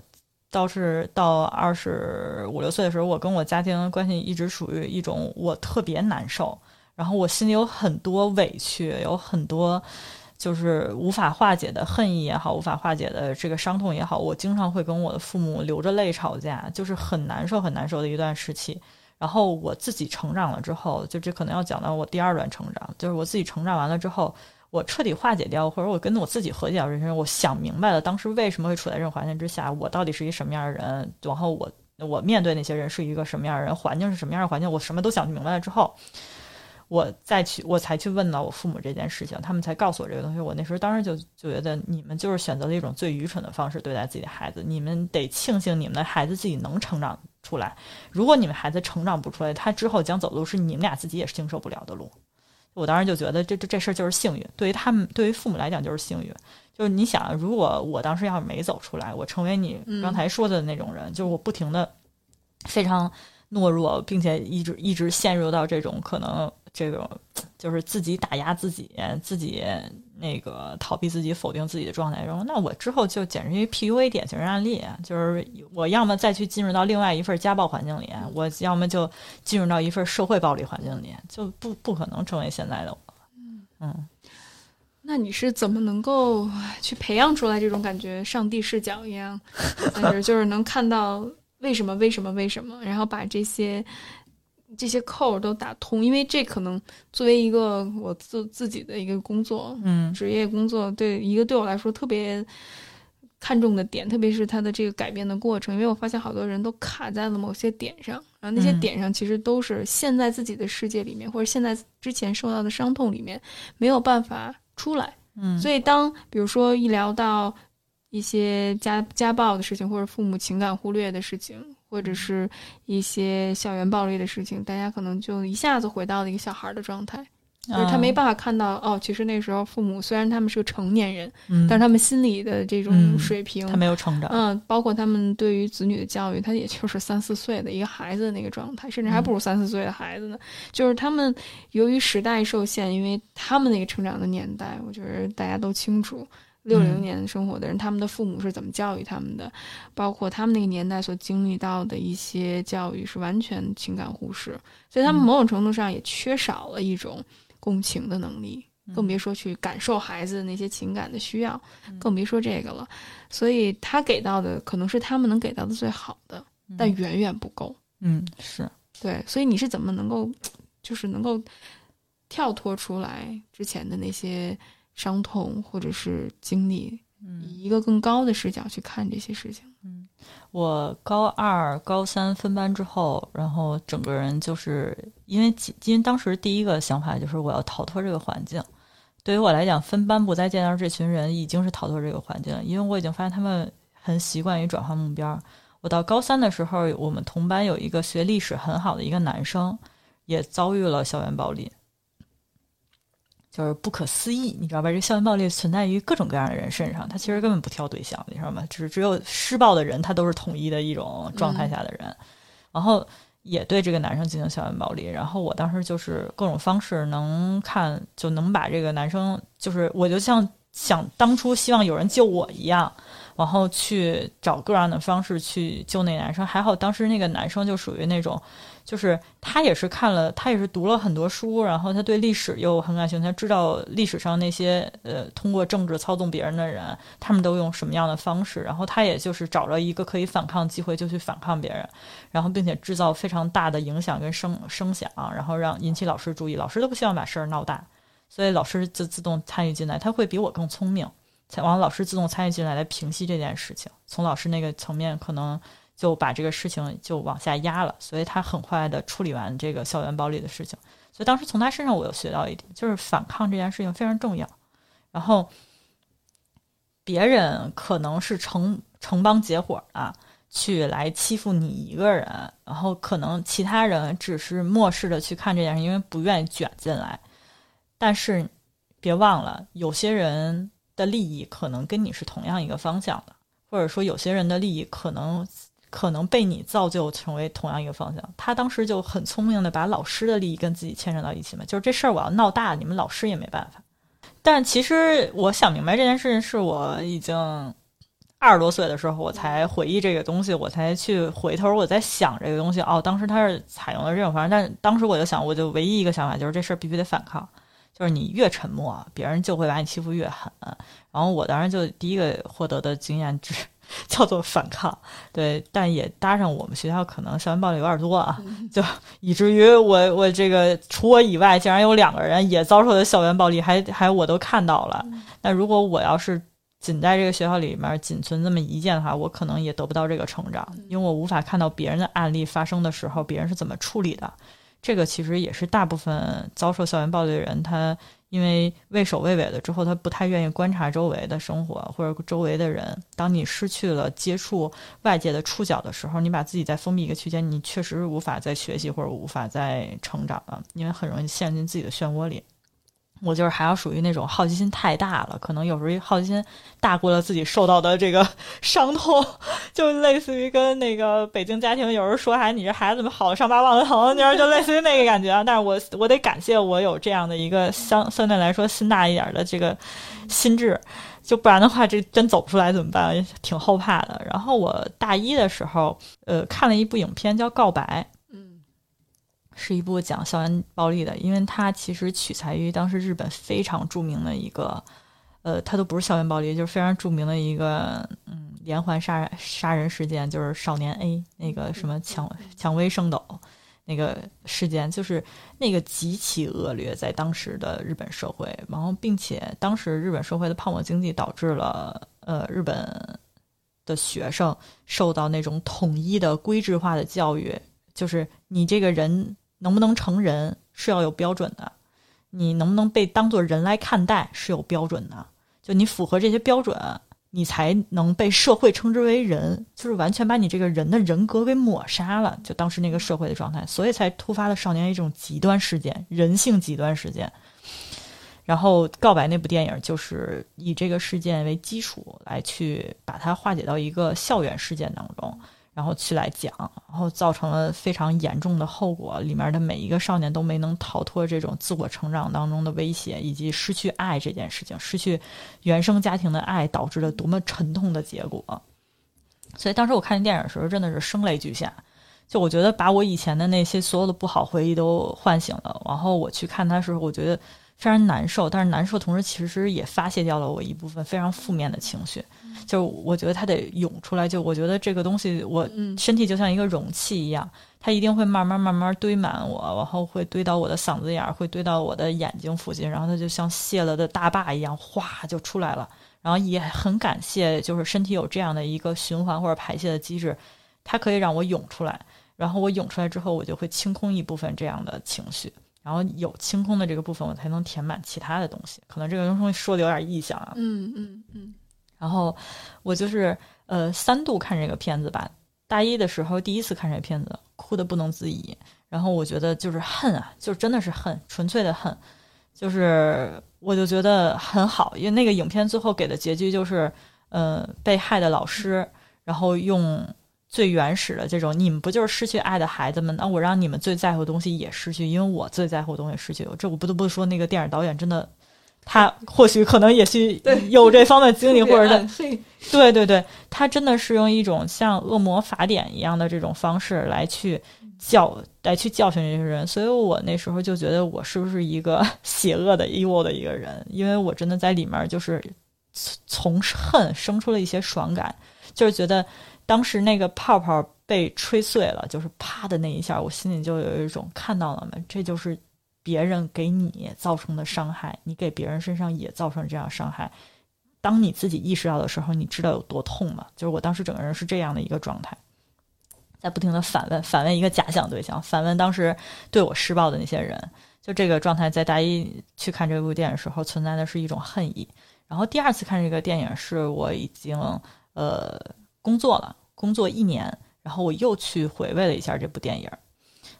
倒是到二十五六岁的时候，我跟我家庭关系一直属于一种我特别难受，然后我心里有很多委屈，有很多就是无法化解的恨意也好，无法化解的这个伤痛也好，我经常会跟我的父母流着泪吵架，就是很难受很难受的一段时期。然后我自己成长了之后，就这可能要讲到我第二段成长，就是我自己成长完了之后。我彻底化解掉，或者我跟我自己和解掉这些，我想明白了，当时为什么会处在这种环境之下，我到底是一什么样的人，然后我我面对那些人是一个什么样的人，环境是什么样的环境，我什么都想明白了之后，我再去我才去问到我父母这件事情，他们才告诉我这个东西。我那时候当时就就觉得你们就是选择了一种最愚蠢的方式对待自己的孩子，你们得庆幸你们的孩子自己能成长出来，如果你们孩子成长不出来，他之后将走路是你们俩自己也是经受不了的路。我当时就觉得这这这事儿就是幸运，对于他们，对于父母来讲就是幸运。就是你想，如果我当时要是没走出来，我成为你刚才说的那种人，就是我不停的非常懦弱，并且一直一直陷入到这种可能这种就是自己打压自己，自己。那个逃避自己、否定自己的状态中，那我之后就简直一 PUA 典型案例，就是我要么再去进入到另外一份家暴环境里，我要么就进入到一份社会暴力环境里，就不不可能成为现在的我。嗯，那你是怎么能够去培养出来这种感觉，上帝视角一样，但是就是能看到为什么、为什么、为什么，然后把这些这些扣都打通，因为这可能作为一个我自自己的一个工作，嗯。职业工作，对一个对我来说特别看重的点，特别是它的这个改变的过程，因为我发现好多人都卡在了某些点上，然后那些嗯。点上其实都是陷在自己的世界里面，或者陷在之前受到的伤痛里面，没有办法出来。嗯，所以当比如说一聊到一些家家暴的事情，或者父母情感忽略的事情，或者是一些校园暴力的事情，大家可能就一下子回到了一个小孩的状态，就是他没，办法看到哦，其实那时候父母虽然他们是个成年人，嗯，但是他们心理的这种嗯水平。他没有成长，嗯，包括他们对于子女的教育，他也就是三四岁的一个孩子的那个状态，甚至还不如三四岁的孩子呢。就是他们由于时代受限，因为他们那个成长的年代，我觉得大家都清楚，六零嗯年生活的人，他们的父母是怎么教育他们的，包括他们那个年代所经历到的一些教育是完全情感忽视，所以他们嗯某种程度上也缺少了一种共情的能力。更嗯别说去感受孩子的那些情感的需要，嗯更别说这个了。所以他给到的可能是他们能给到的最好的，但远远不够。嗯是，对，所以你是怎么能够，就是能够跳脱出来之前的那些伤痛或者是经历，嗯以一个更高的视角去看这些事情？嗯我高二、高三分班之后，然后整个人就是因为几因为当时第一个想法就是我要逃脱这个环境。对于我来讲，分班不再见到这群人已经是逃脱这个环境了，因为我已经发现他们很习惯于转换目标。我到高三的时候，我们同班有一个学历史很好的一个男生，也遭遇了校园暴力，就是不可思议，你知道吧？这校园暴力存在于各种各样的人身上，他其实根本不挑对象，你知道吗？只只有施暴的人，他都是统一的一种状态下的人，然后也对这个男生进行校园暴力。然后我当时就是各种方式能看，就能把这个男生，就是我就像想当初希望有人救我一样，然后去找各样的方式去救那男生。还好当时那个男生就属于那种，就是他也是看了，他也是读了很多书，然后他对历史又很感兴趣，他知道历史上那些呃通过政治操纵别人的人，他们都用什么样的方式，然后他也就是找着一个可以反抗机会就去反抗别人，然后并且制造非常大的影响跟声声响，然后让引起老师注意，老师都不希望把事儿闹大，所以老师就自动参与进来，他会比我更聪明。才往，老师自动参与进来来平息这件事情。从老师那个层面，可能就把这个事情就往下压了，所以他很快的处理完这个校园暴力的事情。所以当时从他身上，我有学到一点，就是反抗这件事情非常重要。然后别人可能是成成帮结伙啊，去来欺负你一个人，然后可能其他人只是漠视的去看这件事，因为不愿意卷进来。但是别忘了，有些人的利益可能跟你是同样一个方向的，或者说有些人的利益可能可能被你造就成为同样一个方向。他当时就很聪明的把老师的利益跟自己牵扯到一起嘛，就是这事儿我要闹大，你们老师也没办法。但其实我想明白这件事情，是我已经二十多岁的时候，我才回忆这个东西，我才去回头我在想这个东西。哦，当时他是采用了这种方式，但当时我就想，我就唯一一个想法就是这事儿必须得反抗。就是你越沉默，别人就会把你欺负越狠。然后我当时就第一个获得的经验是 叫做反抗，对，但也搭上我们学校可能校园暴力有点多啊，就以至于我我这个除我以外，竟然有两个人也遭受了校园暴力，还还我都看到了。那如果我要是仅在这个学校里面仅存这么一件的话，我可能也得不到这个成长，因为我无法看到别人的案例发生的时候，别人是怎么处理的。这个其实也是大部分遭受校园暴力的人，他因为畏首畏尾的之后，他不太愿意观察周围的生活或者周围的人。当你失去了接触外界的触角的时候，你把自己在封闭一个区间，你确实是无法再学习或者无法再成长了，因为很容易陷进自己的漩涡里。我就是还要属于那种好奇心太大了，可能有时候好奇心大过了自己受到的这个 伤痛，就类似于跟那个北京家庭有人说，还你这孩子怎么好伤疤忘了疼，你知道，就类似于那个感觉啊。但是我我得感谢我有这样的一个相相对来说心大一点的这个心智，就不然的话，这真走不出来怎么办？挺后怕的。然后我大一的时候，呃，看了一部影片叫《告白》。嗯是一部讲校园暴力的，因为它其实取材于当时日本非常著名的一个，呃，它都不是校园暴力，就是非常著名的一个，嗯，连环杀杀人事件，就是少年 A 那个什么蔷蔷薇圣斗那个事件，就是那个极其恶劣，在当时的日本社会，然后并且当时日本社会的泡沫经济导致了呃日本的学生受到那种统一的规制化的教育，就是你这个人能不能成人是要有标准的，你能不能被当做人来看待是有标准的，就你符合这些标准。你才能被社会称之为人，就是完全把你这个人的人格给抹杀了。就当时那个社会的状态，所以才突发了少年一种极端事件，人性极端事件。然后《告白》那部电影就是以这个事件为基础来去把它化解到一个校园事件当中。然后去来讲，然后造成了非常严重的后果。里面的每一个少年都没能逃脱这种自我成长当中的威胁，以及失去爱这件事情，失去原生家庭的爱导致了多么沉痛的结果。所以当时我看电影的时候，真的是声泪俱下。就我觉得把我以前的那些所有的不好回忆都唤醒了。然后我去看它的时候，我觉得非常难受，但是难受同时其实也发泄掉了我一部分非常负面的情绪。就我觉得它得涌出来，就我觉得这个东西，我身体就像一个容器一样，它一定会慢慢慢慢堆满我，然后会堆到我的嗓子眼儿，会堆到我的眼睛附近，然后它就像泄了的大坝一样，哗就出来了。然后也很感谢，就是身体有这样的一个循环或者排泄的机制，它可以让我涌出来。然后我涌出来之后，我就会清空一部分这样的情绪，然后有清空的这个部分，我才能填满其他的东西。可能这个东西说的有点意象啊。嗯嗯嗯。然后我就是呃三度看这个片子吧，大一的时候第一次看这个片子，哭的不能自已。然后我觉得就是恨啊，就真的是恨，纯粹的恨。就是我就觉得很好，因为那个影片最后给的结局就是，呃，被害的老师，然后用最原始的这种，你们不就是失去爱的孩子们？那我让你们最在乎的东西也失去，因为我最在乎的东西失去。这我不得不说，那个电影导演真的。他或许可能也是有这方面经历，或者是对对对，他真的是用一种像恶魔法典一样的这种方式来去教来去教训这些人，所以我那时候就觉得我是不是一个 邪恶的 evil 的一个人，因为我真的在里面就是从恨生出了一些爽感，就是觉得当时那个泡泡被吹碎了，就是啪的那一下，我心里就有一种看到了吗？这就是。别人给你造成的伤害，你给别人身上也造成这样伤害。当你自己意识到的时候，你知道有多痛吗？就是我当时整个人是这样的一个状态，在不停的反问，反问一个假想对象，反问当时对我施暴的那些人。就这个状态，在大一去看这部电影时候，存在的是一种恨意。然后第二次看这个电影，是我已经呃工作了，工作一年，然后我又去回味了一下这部电影。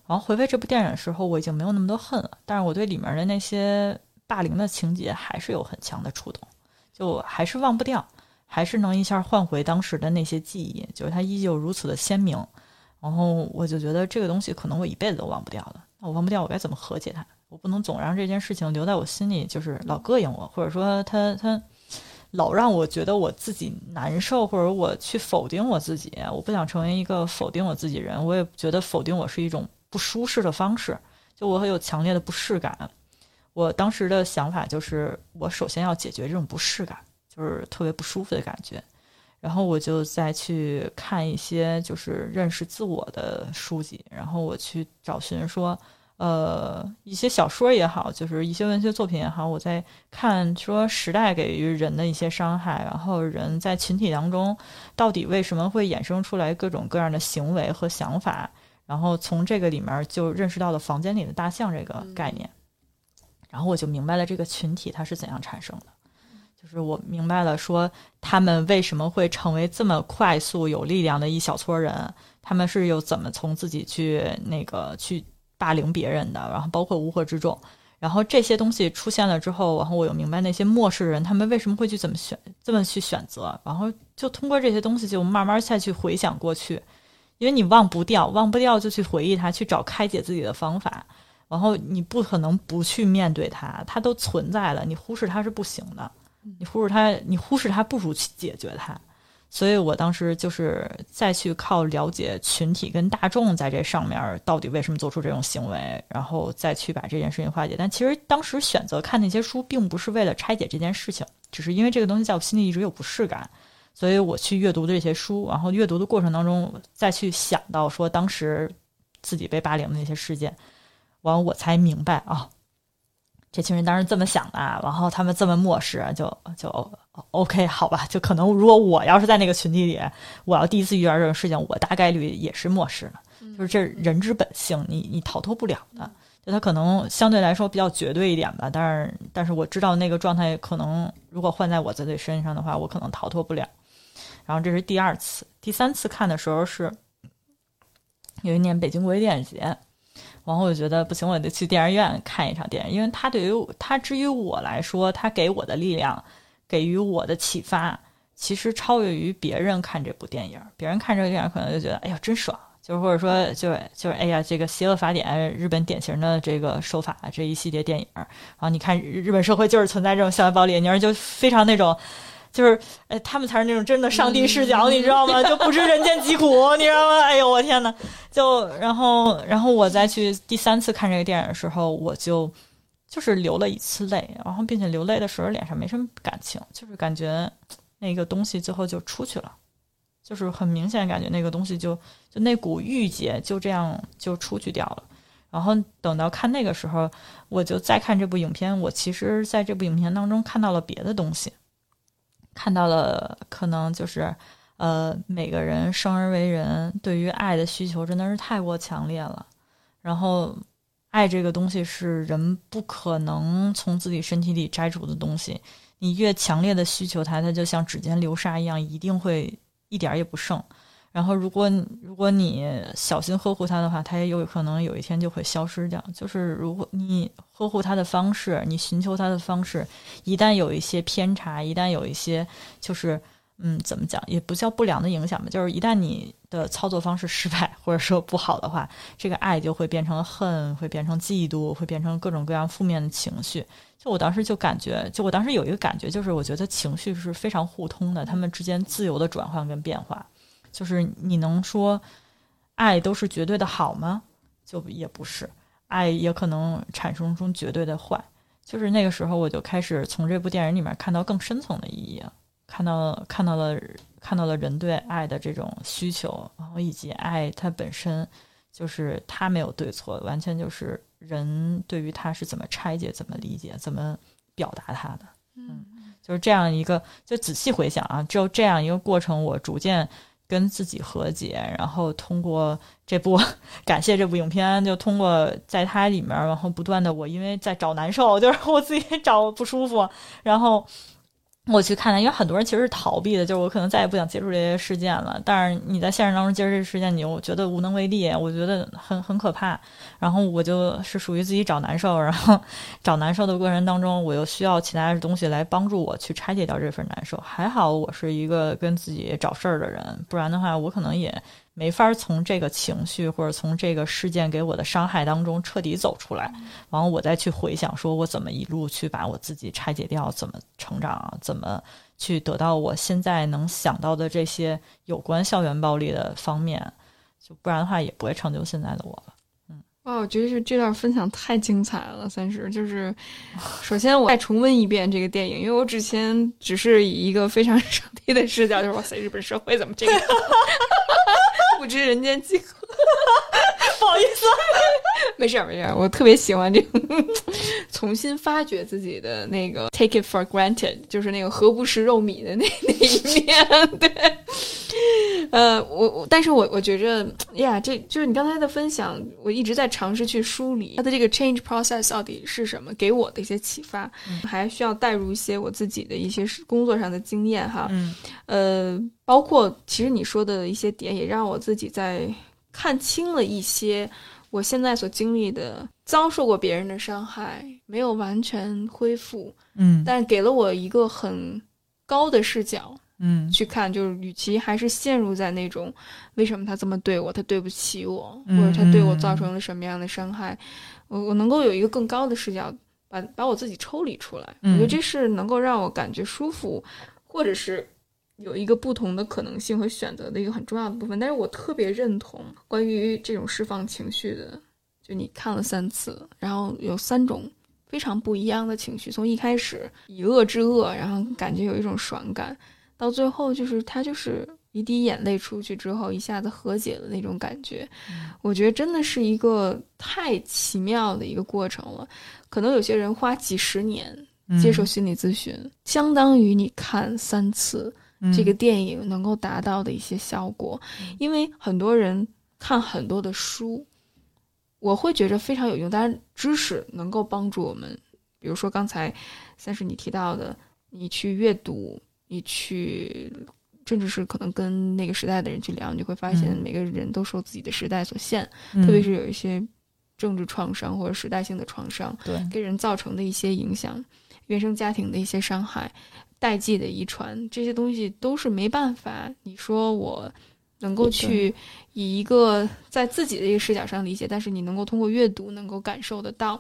然后回味这部电影的时候，我已经没有那么多恨了，但是我对里面的那些霸凌的情节还是有很强的触动，就还是忘不掉，还是能一下唤回当时的那些记忆，就是它依旧如此的鲜明。然后我就觉得这个东西可能我一辈子都忘不掉了。那我忘不掉，我该怎么和解它？我不能总让这件事情留在我心里，就是老膈应我，或者说他他老让我觉得我自己难受，或者我去否定我自己。我不想成为一个否定我自己人，我也觉得否定我是一种。不舒适的方式，就我很有强烈的不适感。我当时的想法就是，我首先要解决这种不适感，就是特别不舒服的感觉。然后我就再去看一些就是认识自我的书籍，然后我去找寻说，呃，一些小说也好，就是一些文学作品也好，我在看说时代给予人的一些伤害，然后人在群体当中到底为什么会衍生出来各种各样的行为和想法。然后从这个里面就认识到了房间里的大象这个概念，然后我就明白了这个群体它是怎样产生的，就是我明白了说他们为什么会成为这么快速有力量的一小撮人，他们是又怎么从自己去那个去霸凌别人的，然后包括乌合之众，然后这些东西出现了之后，然后我又明白那些末世人他们为什么会去怎么选这么去选择，然后就通过这些东西就慢慢再去回想过去。因为你忘不掉，忘不掉就去回忆它，去找开解自己的方法。然后你不可能不去面对它，它都存在了，你忽视它是不行的。你忽视它，你忽视它不如去解决它。所以我当时就是再去靠了解群体跟大众在这上面到底为什么做出这种行为，然后再去把这件事情化解。但其实当时选择看那些书，并不是为了拆解这件事情，只是因为这个东西在我心里一直有不适感。所以我去阅读这些书，然后阅读的过程当中再去想到说当时自己被霸凌的那些事件，完我才明白啊，这群人当时这么想的，然后他们这么漠视，就就 OK 好吧，就可能如果我要是在那个群体里，我要第一次遇到这种事情，我大概率也是漠视的，就是这人之本性，你你逃脱不了的。就他可能相对来说比较绝对一点吧，但是但是我知道那个状态可能如果换在我自己身上的话，我可能逃脱不了。然后这是第二次，第三次看的时候是有一年北京国际电影节，然后我就觉得不行，我得去电影院看一场电影，因为它对于它至于我来说，它给我的力量，给予我的启发，其实超越于别人看这部电影。别人看这个电影可能就觉得，哎呀，真爽。就是或者说，就是就是，哎呀，这个邪恶法典，日本典型的这个手法，这一系列电影，然后你看日本社会就是存在这种校园暴力，你就非常那种，就是，哎，他们才是那种真的上帝视角，你知道吗？就不知人间疾苦，你知道吗？哎呦，我天呐，就然后，然后我再去第三次看这个电影的时候，我就就是流了一次泪，然后并且流泪的时候脸上没什么感情，就是感觉那个东西最后就出去了。就是很明显感觉那个东西就就那股郁结就这样就出去掉了，然后等到看那个时候，我就再看这部影片，我其实在这部影片当中看到了别的东西，看到了可能就是呃每个人生而为人对于爱的需求真的是太过强烈了，然后爱这个东西是人不可能从自己身体里摘除的东西，你越强烈的需求它，它就像指尖流沙一样，一定会。一点儿也不剩，然后如果如果你小心呵护它的话，它也有可能有一天就会消失掉。就是如果你呵护它的方式，你寻求它的方式，一旦有一些偏差，一旦有一些就是嗯，怎么讲，也不叫不良的影响吧，就是一旦你的操作方式失败或者说不好的话，这个爱就会变成恨，会变成嫉妒，会变成各种各样负面的情绪。就我当时就感觉，就我当时有一个感觉，就是我觉得情绪是非常互通的，他们之间自由的转换跟变化。就是你能说爱都是绝对的好吗？就也不是，爱也可能产生出绝对的坏。就是那个时候，我就开始从这部电影里面看到更深层的意义，看到看到了看到了人对爱的这种需求，然后以及爱它本身就是它没有对错，完全就是。人对于它是怎么拆解、怎么理解、怎么表达它的，嗯，就是这样一个。就仔细回想啊，只有这样一个过程，我逐渐跟自己和解，然后通过这部 感谢这部影片，就通过在它里面，然后不断的我因为在找难受，就是我自己找不舒服，然后。我去看他，因为很多人其实是逃避的，就是我可能再也不想接触这些事件了。但是你在现实当中接触这些事件，你又觉得无能为力，我觉得很很可怕。然后我就是属于自己找难受，然后找难受的过程当中，我又需要其他的东西来帮助我去拆解掉这份难受。还好我是一个跟自己找事儿的人，不然的话我可能也。没法从这个情绪或者从这个事件给我的伤害当中彻底走出来，然后我再去回想，说我怎么一路去把我自己拆解掉，怎么成长，怎么去得到我现在能想到的这些有关校园暴力的方面，就不然的话也不会成就现在的我了。嗯，哇，我觉得是这段分享太精彩了，算是就是，首先我再重温一遍这个电影，因为我之前只是以一个非常 上帝的视角，就是哇塞，日本社会怎么这样。不知人间疾苦，不好意思，没事儿没事儿，我特别喜欢这种重新发掘自己的那个 take it for granted，就是那个何不食肉糜的那那一面，对。呃，我我，但是我我觉着呀，这就是你刚才的分享，我一直在尝试去梳理它的这个 change process 到底是什么，给我的一些启发，还需要带入一些我自己的一些工作上的经验哈，嗯，呃，包括其实你说的一些点，也让我自己在看清了一些我现在所经历的，遭受过别人的伤害，没有完全恢复，嗯，但给了我一个很高的视角。嗯，去看，就是与其还是陷入在那种为什么他这么对我，他对不起我，或者他对我造成了什么样的伤害，我我能够有一个更高的视角，把把我自己抽离出来，我觉得这是能够让我感觉舒服，或者是有一个不同的可能性和选择的一个很重要的部分。但是我特别认同关于这种释放情绪的，就你看了三次，然后有三种非常不一样的情绪，从一开始以恶制恶，然后感觉有一种爽感。到最后，就是他就是一滴眼泪出去之后，一下子和解的那种感觉，我觉得真的是一个太奇妙的一个过程了。可能有些人花几十年接受心理咨询，相当于你看三次这个电影能够达到的一些效果。因为很多人看很多的书，我会觉着非常有用。当然，知识能够帮助我们，比如说刚才三是你提到的，你去阅读，你去。甚至是可能跟那个时代的人去聊，你就会发现每个人都受自己的时代所限，特别是有一些政治创伤或者时代性的创伤，对，给人造成的一些影响，原生家庭的一些伤害，代际的遗传，这些东西都是没办法。你说我能够去以一个在自己的一个视角上理解，但是你能够通过阅读能够感受得到。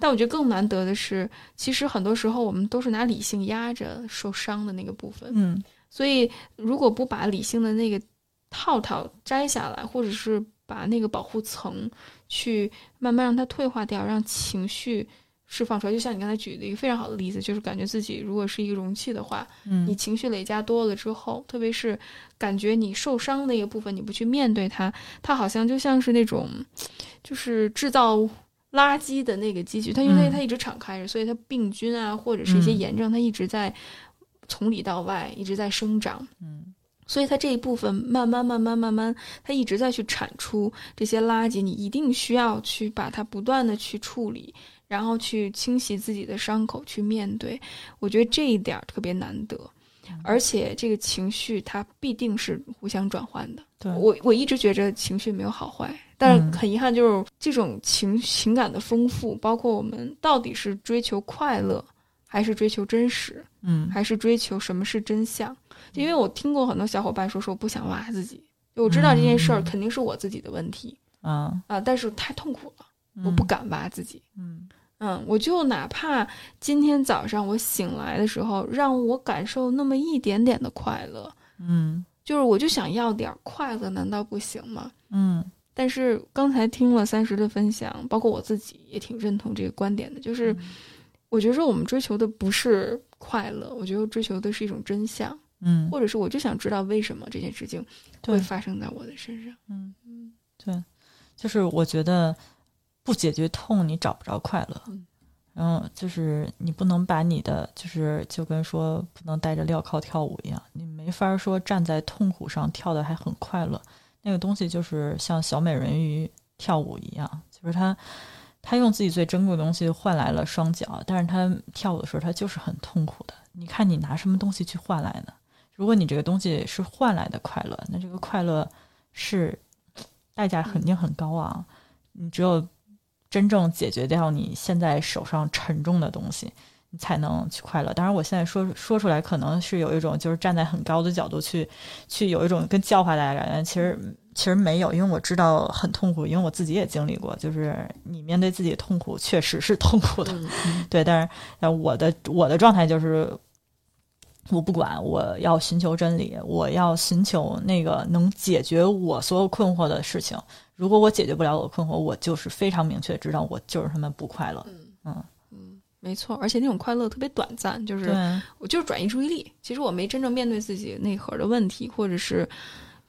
但我觉得更难得的是，其实很多时候我们都是拿理性压着受伤的那个部分，嗯。所以，如果不把理性的那个套套摘下来，或者是把那个保护层去慢慢让它退化掉，让情绪释放出来，就像你刚才举的一个非常好的例子，就是感觉自己如果是一个容器的话，嗯，你情绪累加多了之后，特别是感觉你受伤那个部分，你不去面对它，它好像就像是那种，就是制造垃圾的那个积聚，它因为它一直敞开着，所以它病菌啊，或者是一些炎症，它一直在。从里到外一直在生长，嗯，所以它这一部分慢慢慢慢慢慢，它一直在去产出这些垃圾，你一定需要去把它不断的去处理，然后去清洗自己的伤口，去面对。我觉得这一点特别难得，而且这个情绪它必定是互相转换的。对我我一直觉着情绪没有好坏，但是很遗憾，就是这种情情感的丰富，包括我们到底是追求快乐。还是追求真实，嗯，还是追求什么是真相？因为我听过很多小伙伴说，说我不想挖自己，我知道这件事儿肯定是我自己的问题，啊啊，但是太痛苦了，我不敢挖自己，嗯。嗯，我就哪怕今天早上我醒来的时候，让我感受那么一点点的快乐，嗯，就是我就想要点快乐，难道不行吗？嗯，但是刚才听了三十的分享，包括我自己也挺认同这个观点的，就是。我觉得我们追求的不是快乐，我觉得追求的是一种真相，嗯，或者是我就想知道为什么这件事情会发生在我的身上，嗯。嗯，对，就是我觉得不解决痛，你找不着快乐，然后就是你不能把你的就是就跟说不能带着镣铐跳舞一样，你没法说站在痛苦上跳的还很快乐，那个东西就是像小美人鱼跳舞一样，就是它。他用自己最珍贵的东西换来了双脚，但是他跳舞的时候他就是很痛苦的。你看你拿什么东西去换来呢？如果你这个东西是换来的快乐，那这个快乐是代价肯定很高啊。你只有真正解决掉你现在手上沉重的东西，才能去快乐。当然，我现在说说出来可能是有一种就是站在很高的角度去去有一种跟教化大家感觉，其实。其实没有，因为我知道很痛苦，因为我自己也经历过。就是你面对自己的痛苦，确实是痛苦的，对。但是，呃，我的我的状态就是，我不管，我要寻求真理，我要寻求那个能解决我所有困惑的事情。如果我解决不了我的困惑，我就是非常明确知道，我就是他妈不快乐。嗯嗯，没错。而且那种快乐特别短暂，就是我就是转移注意力。其实我没真正面对自己内核的问题，或者是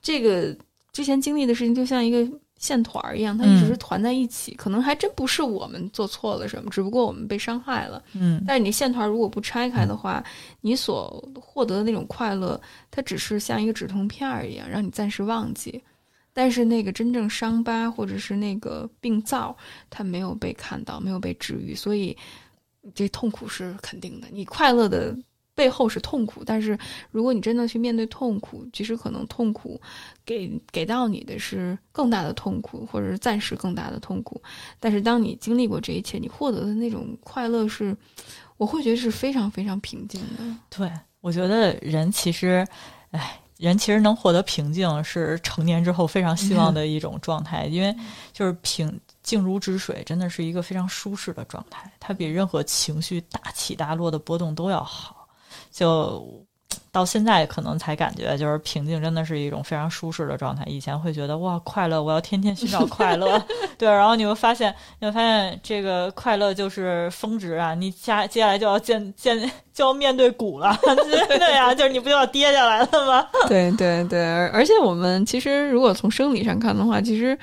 这个。之前经历的事情就像一个线团儿一样，它一直是团在一起。可能还真不是我们做错了什么，只不过我们被伤害了。嗯，但是你线团如果不拆开的话，你所获得的那种快乐，它只是像一个止痛片儿一样，让你暂时忘记。但是那个真正伤疤或者是那个病灶，它没有被看到，没有被治愈，所以这痛苦是肯定的。你快乐的。背后是痛苦，但是如果你真的去面对痛苦，其实可能痛苦给给到你的是更大的痛苦，或者是暂时更大的痛苦。但是当你经历过这一切，你获得的那种快乐是，我会觉得是非常非常平静的。对，我觉得人其实，哎，人其实能获得平静，是成年之后非常希望 的一种状态，因为就是平静如止水，真的是一个非常舒适的状态，它比任何情绪大起大落的波动都要好。就到现在可能才感觉，就是平静真的是一种非常舒适的状态。以前会觉得哇，快乐，我要天天寻找快乐，对。然后你会发现，你会发现这个快乐就是峰值啊！你下接下来就要见见就要面对谷了，对呀，就是你不就要跌下来了吗？对对对，而且我们其实如果从生理上看的话，其实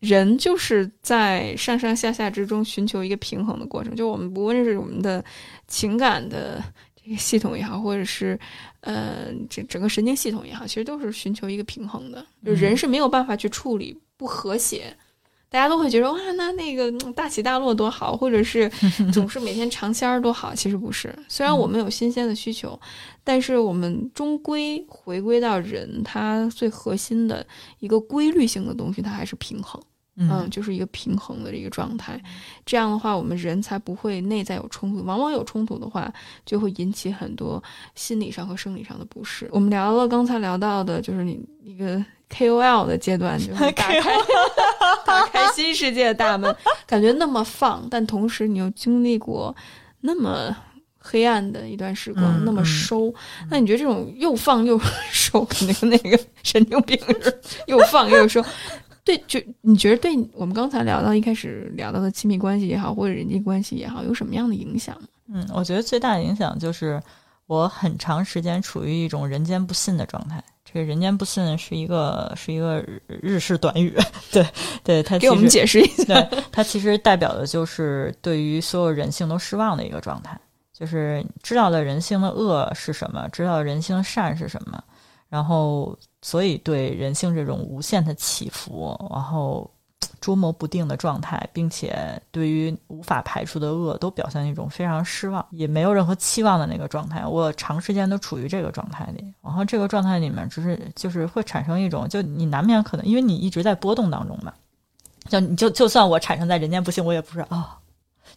人就是在上上下下之中寻求一个平衡的过程。就我们不论是我们的情感的这个。系统也好，或者是呃，这整个神经系统也好，其实都是寻求一个平衡的。就人是没有办法去处理不和谐，大家都会觉得哇，那那个大起大落多好，或者是 总是每天尝鲜儿多好。其实不是，虽然我们有新鲜的需求，但是我们终归回归到人他最核心的一个规律性的东西，它还是平衡。嗯，就是一个平衡的这个状态，这样的话，我们人才不会内在有冲突。往往有冲突的话，就会引起很多心理上和生理上的不适。我们聊了刚才聊到的，就是你一个 KOL 的阶段，就是打开打开新世界的大门，感觉那么放，但同时你又经历过那么黑暗的一段时光，那么收。那你觉得这种又放又收，肯定跟那个神经病似的，又放又收。对，就你觉得对我们刚才聊到一开始聊到的亲密关系也好，或者人际关系也好，有什么样的影响？嗯，我觉得最大的影响就是我很长时间处于一种人间不信的状态。这个人间不信是一个是一个日式短语，对对，它给我们解释一下。对，它其实代表的就是对于所有人性都失望的一个状态，就是知道了人性的恶是什么，知道人性善是什么，然后。所以，对人性这种无限的起伏，然后捉摸不定的状态，并且对于无法排除的恶，都表现一种非常失望，也没有任何期望的那个状态。我长时间都处于这个状态里，然后这个状态里面，只是就是会产生一种，就你难免可能，因为你一直在波动当中嘛，就你就就算我产生在人间不幸，我也不是啊。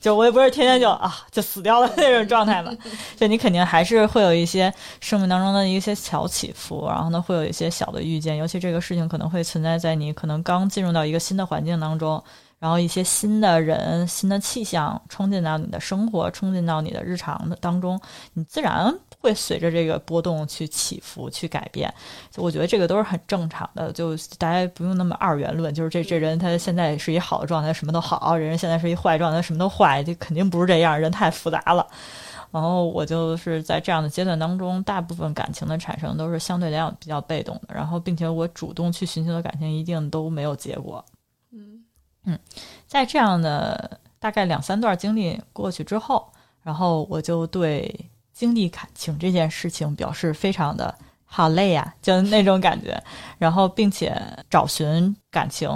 就我也不是天天就啊就死掉了那种状态嘛，就你肯定还是会有一些生命当中的一些小起伏，然后呢会有一些小的遇见，尤其这个事情可能会存在在你可能刚进入到一个新的环境当中。然后一些新的人、新的气象冲进到你的生活，冲进到你的日常的当中，你自然会随着这个波动去起伏、去改变。就我觉得这个都是很正常的，就大家不用那么二元论，就是这这人他现在是一好的状态，什么都好；人现在是一坏状态，什么都坏，这肯定不是这样，人太复杂了。然后我就是在这样的阶段当中，大部分感情的产生都是相对来讲比较被动的，然后并且我主动去寻求的感情一定都没有结果。嗯，在这样的大概两三段经历过去之后，然后我就对经历感情这件事情表示非常的好累呀，就那种感觉。然后，并且找寻感情，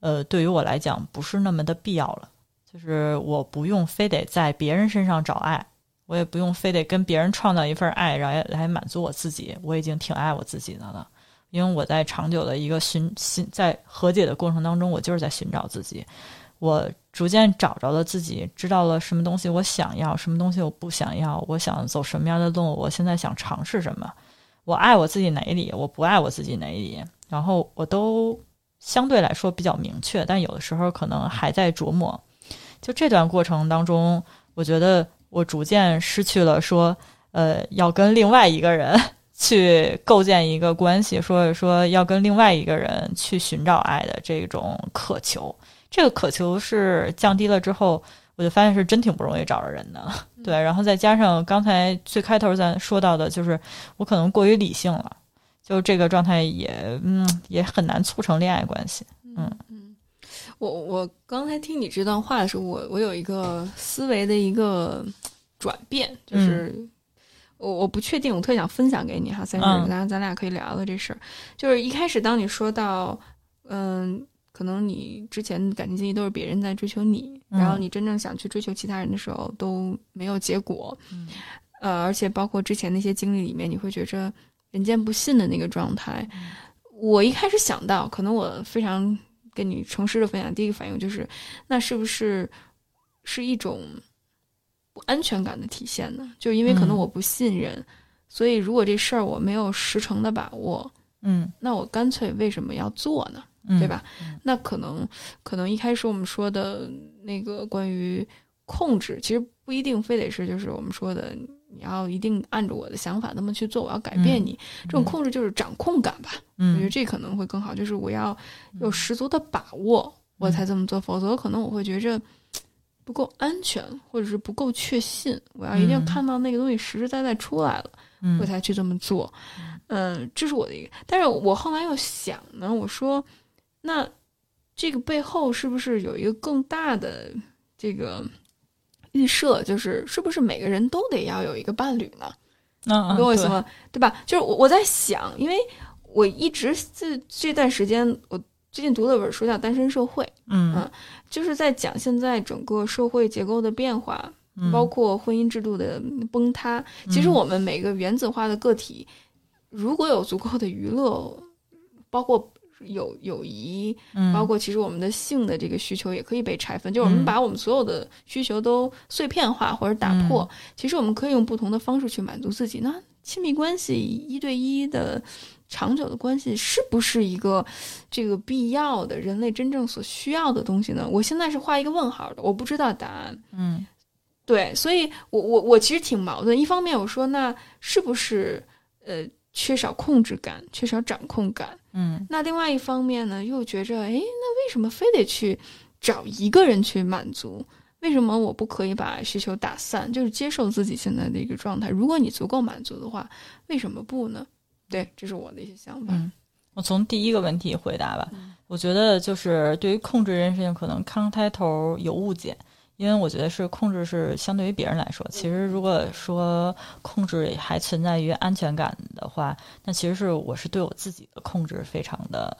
呃，对于我来讲不是那么的必要了。就是我不用非得在别人身上找爱，我也不用非得跟别人创造一份爱，然后来满足我自己。我已经挺爱我自己的了。因为我在长久的一个寻寻在和解的过程当中，我就是在寻找自己。我逐渐找着了自己，知道了什么东西我想要，什么东西我不想要。我想走什么样的路？我现在想尝试什么？我爱我自己哪里？我不爱我自己哪里？然后我都相对来说比较明确，但有的时候可能还在琢磨。就这段过程当中，我觉得我逐渐失去了说，呃，要跟另外一个人。去构建一个关系，说说要跟另外一个人去寻找爱的这种渴求，这个渴求是降低了之后，我就发现是真挺不容易找着人的。对，然后再加上刚才最开头咱说到的，就是我可能过于理性了，就这个状态也嗯也很难促成恋爱关系。嗯嗯，我我刚才听你这段话的时候，我我有一个思维的一个转变，就是。我我不确定，我特想分享给你哈，三十，咱咱俩可以聊聊这事儿。就是一开始，当你说到，嗯，可能你之前感情经历都是别人在追求你，然后你真正想去追求其他人的时候都没有结果，呃，而且包括之前那些经历里面，你会觉着人间不信的那个状态。我一开始想到，可能我非常跟你诚实的分享，第一个反应就是，那是不是是一种不？安全感的体现呢，就因为可能我不信任，所以如果这事儿我没有十成的把握，嗯，那我干脆为什么要做呢？对吧？那可能可能一开始我们说的那个关于控制，其实不一定非得是就是我们说的你要一定按着我的想法那么去做，我要改变你。这种控制就是掌控感吧。我觉得这可能会更好，就是我要有十足的把握，我才这么做，否则可能我会觉着不够安全，或者是不够确信。我要一定看到那个东西实实在在出来了，我才去这么做。嗯，这是我的一个。但是我后来又想呢，我说，那这个背后是不是有一个更大的这个？预设就是是不是每个人都得要有一个伴侣呢？嗯，懂我意思吗？对吧？就是我我在想，因为我一直这这段时间，我最近读了本书叫《单身社会》，嗯，就是在讲现在整个社会结构的变化，包括婚姻制度的崩塌。其实我们每个原子化的个体，如果有足够的娱乐，包括。友友谊，包括其实我们的性的这个需求也可以被拆分，就是我们把我们所有的需求都碎片化或者打破。其实我们可以用不同的方式去满足自己。那亲密关系一对一的长久的关系是不是一个这个必要的人类真正所需要的东西呢？我现在是画一个问号的，我不知道答案。嗯，对，所以我我我其实挺矛盾。一方面我说，那是不是呃？缺少控制感，缺少掌控感。嗯，那另外一方面呢，又觉着，哎，那为什么非得去找一个人去满足？为什么我不可以把需求打散，就是接受自己现在的一个状态？如果你足够满足的话，为什么不呢？对，这是我的一些想法。嗯，我从第一个问题回答吧。我觉得就是对于控制这件事情，可能康开头有误解。因为我觉得是控制是相对于别人来说，其实如果说控制还存在于安全感的话，那其实是我是对我自己的控制非常的，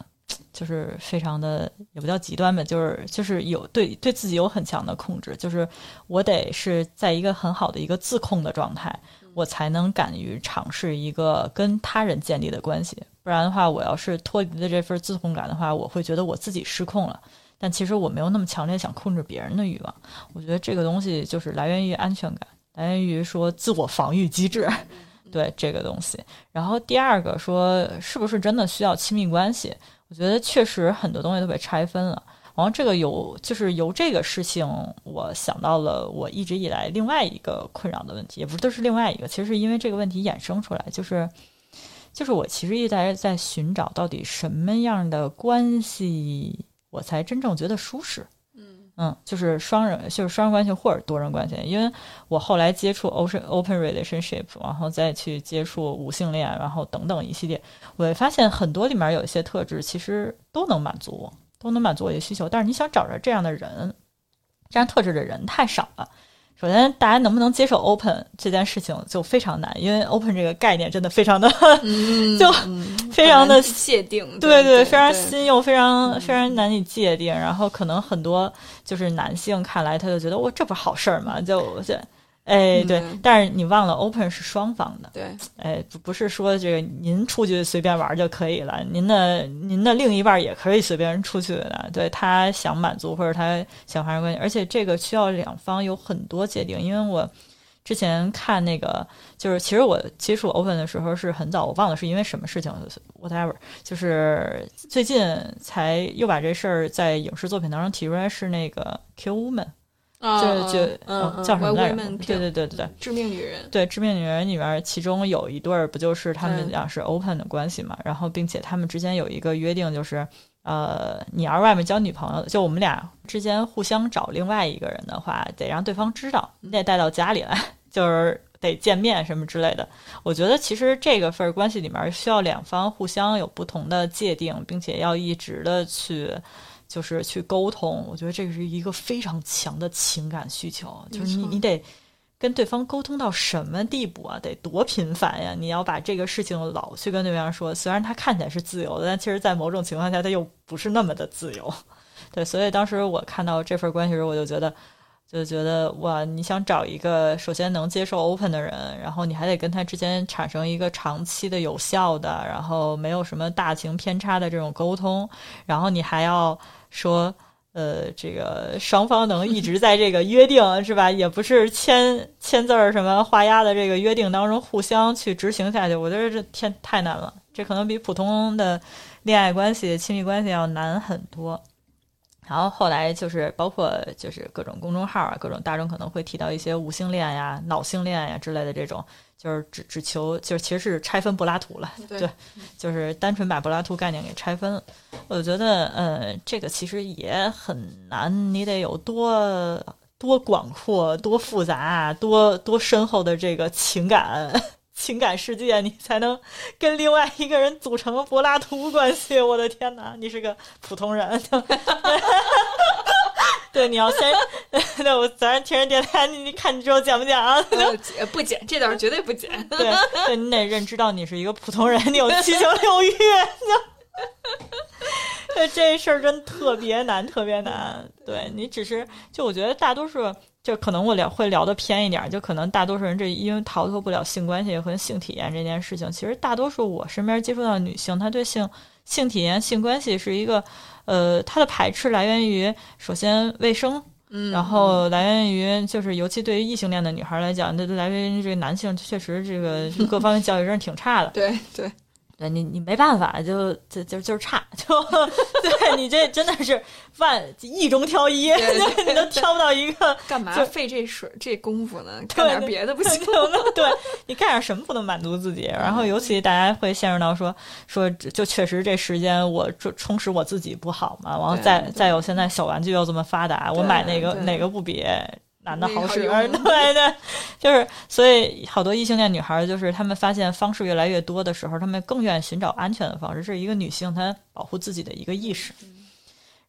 就是非常的也不叫极端吧，就是就是有对对自己有很强的控制，就是我得是在一个很好的一个自控的状态，我才能敢于尝试一个跟他人建立的关系，不然的话，我要是脱离了这份自控感的话，我会觉得我自己失控了。但其实我没有那么强烈想控制别人的欲望，我觉得这个东西就是来源于安全感，来源于说自我防御机制，对这个东西。然后第二个说是不是真的需要亲密关系？我觉得确实很多东西都被拆分了。然后这个有就是由这个事情，我想到了我一直以来另外一个困扰的问题，也不是都是另外一个，其实是因为这个问题衍生出来，就是就是我其实一直在在寻找到底什么样的关系。我才真正觉得舒适，嗯嗯，就是双人，就是双人关系或者多人关系。因为我后来接触 open open relationship，然后再去接触无性恋，然后等等一系列，我会发现很多里面有一些特质，其实都能满足我，都能满足我的需求。但是你想找着这样的人，这样特质的人太少了。首先，大家能不能接受 open 这件事情就非常难，因为 open 这个概念真的非常的，就非常的界定，对对，非常新又非常非常难以界定。然后可能很多就是男性看来，他就觉得我这不是好事儿嘛，就就。哎，对，但是你忘了，open 是双方的。对，哎，不不是说这个您出去随便玩就可以了，您的您的另一半也可以随便出去的。对他想满足或者他想发生关系，而且这个需要两方有很多界定。因为我之前看那个，就是其实我接触 open 的时候是很早，我忘了是因为什么事情，whatever，就是最近才又把这事儿在影视作品当中提出来，是那个 Q Woman。就就叫什么来着？对对对对对，致命女人。对致命女人里面，其中有一对儿不就是他们俩是 open 的关系嘛？然后并且他们之间有一个约定，就是呃，你要是外面交女朋友，就我们俩之间互相找另外一个人的话，得让对方知道，你得带到家里来，就是得见面什么之类的。我觉得其实这个份关系里面需要两方互相有不同的界定，并且要一直的去。就是去沟通，我觉得这个是一个非常强的情感需求。就是你，你得跟对方沟通到什么地步啊？得多频繁呀！你要把这个事情老去跟对方说，虽然他看起来是自由的，但其实在某种情况下他又不是那么的自由。对，所以当时我看到这份关系时，我就觉得，就觉得哇，你想找一个首先能接受 open 的人，然后你还得跟他之间产生一个长期的有效的，然后没有什么大情偏差的这种沟通，然后你还要。说，呃，这个双方能一直在这个约定是吧？也不是签签字儿什么画押的这个约定当中互相去执行下去，我觉得这天太难了，这可能比普通的恋爱关系、亲密关系要难很多。然后后来就是包括就是各种公众号啊，各种大众可能会提到一些无性恋呀、脑性恋呀之类的这种，就是只只求就是其实是拆分柏拉图了，对对，就是单纯把柏拉图概念给拆分了。我觉得呃，这个其实也很难，你得有多多广阔、多复杂、多多深厚的这个情感。情感世界，你才能跟另外一个人组成柏拉图关系。我的天哪，你是个普通人。对，你要先，那我早上听人电台，你你看你之后剪不剪啊？呃不剪，这段绝对不剪。对，对你得认知到你是一个普通人，你有七情六欲。对，这事儿真特别难，特别难。对你只是，就我觉得大多数，就可能我聊会聊的偏一点，就可能大多数人这因为逃脱不了性关系和性体验这件事情。其实大多数我身边接触到的女性，她对性性体验、性关系是一个，呃，她的排斥来源于首先卫生。嗯，然后来源于就是，尤其对于异性恋的女孩来讲，那来源于这个男性确实这个各方面教育真是挺差的。对对，对你你没办法，就就就就是差，就 对你这真的是万亿中挑一，你都挑不到一个。干嘛就费这水这功夫呢？干点别的不行吗？对你干点什么不能满足自己？然后尤其大家会陷入到说说，就确实这时间我充充实我自己不好嘛？然后再再有现在小玩具又这么发达，我买哪个哪个不比？男的好好使，对对，就是所以好多异性恋女孩，就是她们发现方式越来越多的时候，她们更愿意寻找安全的方式，是一个女性她保护自己的一个意识。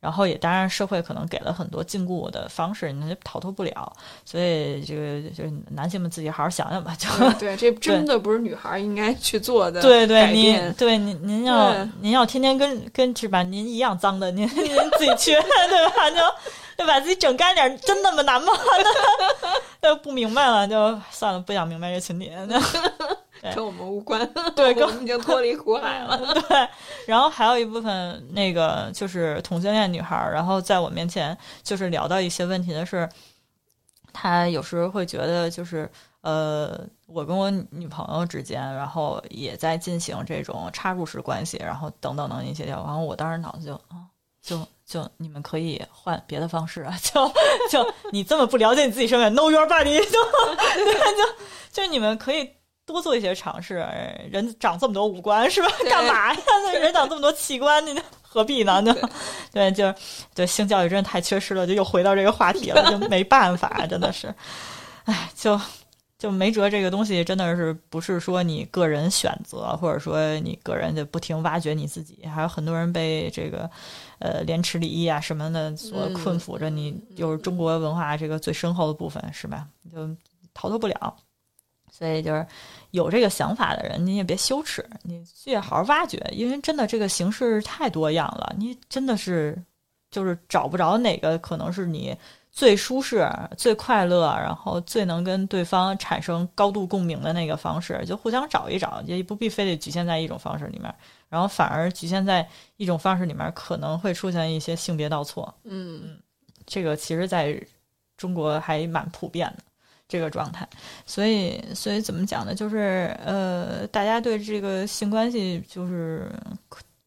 然后也当然，社会可能给了很多禁锢的方式，你逃脱不了。所以这个就是男性们自己好好想想吧。就对，这 真的不是女孩应该去做的。对对，您对您您要您要天天跟跟是吧？您一样脏的，您您自己去 对吧？就就把自己整干点，真那么难吗？那不明白了，就算了，不想明白这群体。对跟我们无关。对跟我们已经脱离苦海了。对，然后还有一部分那个就是同性恋女孩儿，然后在我面前就是聊到一些问题的是，她有时候会觉得就是呃，我跟我女朋友之间，然后也在进行这种插入式关系，然后等等等一些条，然后我当时脑子就啊。就就你们可以换别的方式啊！就就你这么不了解你自己身份，know your body，就对，就就你们可以多做一些尝试。人长这么多五官是吧？干嘛呀？那人长这么多器官，你何必呢？就对，就对性教育真的太缺失了，就又回到这个话题了，就 没办法，真的是，哎，就。就没辙，这个东西真的是不是说你个人选择，或者说你个人就不停挖掘你自己，还有很多人被这个呃廉耻礼义啊什么的所困缚着，你就是中国文化这个最深厚的部分，是吧？就逃脱不了。所以就是有这个想法的人，你也别羞耻，你去好好挖掘，因为真的这个形式太多样了，你真的是就是找不着哪个可能是你。最舒适、最快乐，然后最能跟对方产生高度共鸣的那个方式，就互相找一找，也不必非得局限在一种方式里面，然后反而局限在一种方式里面，可能会出现一些性别倒错。嗯，这个其实在中国还蛮普遍的这个状态，所以，所以怎么讲呢？就是呃，大家对这个性关系就是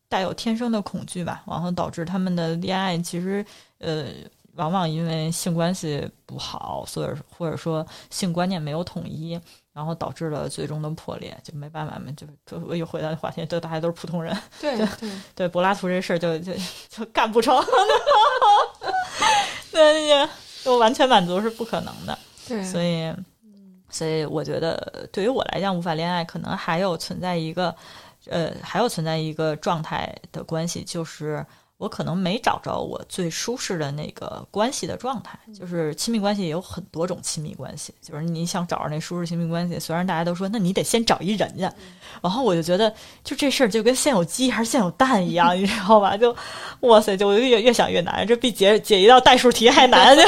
带有天生的恐惧吧，然后导致他们的恋爱其实呃。往往因为性关系不好，所以或者说性观念没有统一，然后导致了最终的破裂，就没办法嘛，就就我又回到话题，就大家都是普通人，对对对，柏拉图这事儿就就就干不成，那就完全满足是不可能的，对，所以所以我觉得对于我来讲，无法恋爱可能还有存在一个呃，还有存在一个状态的关系，就是。我可能没找着我最舒适的那个关系的状态，就是亲密关系也有很多种亲密关系，就是你想找着那舒适亲密关系，虽然大家都说那你得先找一人家，然后我就觉得就这事儿就跟先有鸡还是先有蛋一样，你知道吧？就哇塞，就我越越想越难，这比解解一道代数题还难，就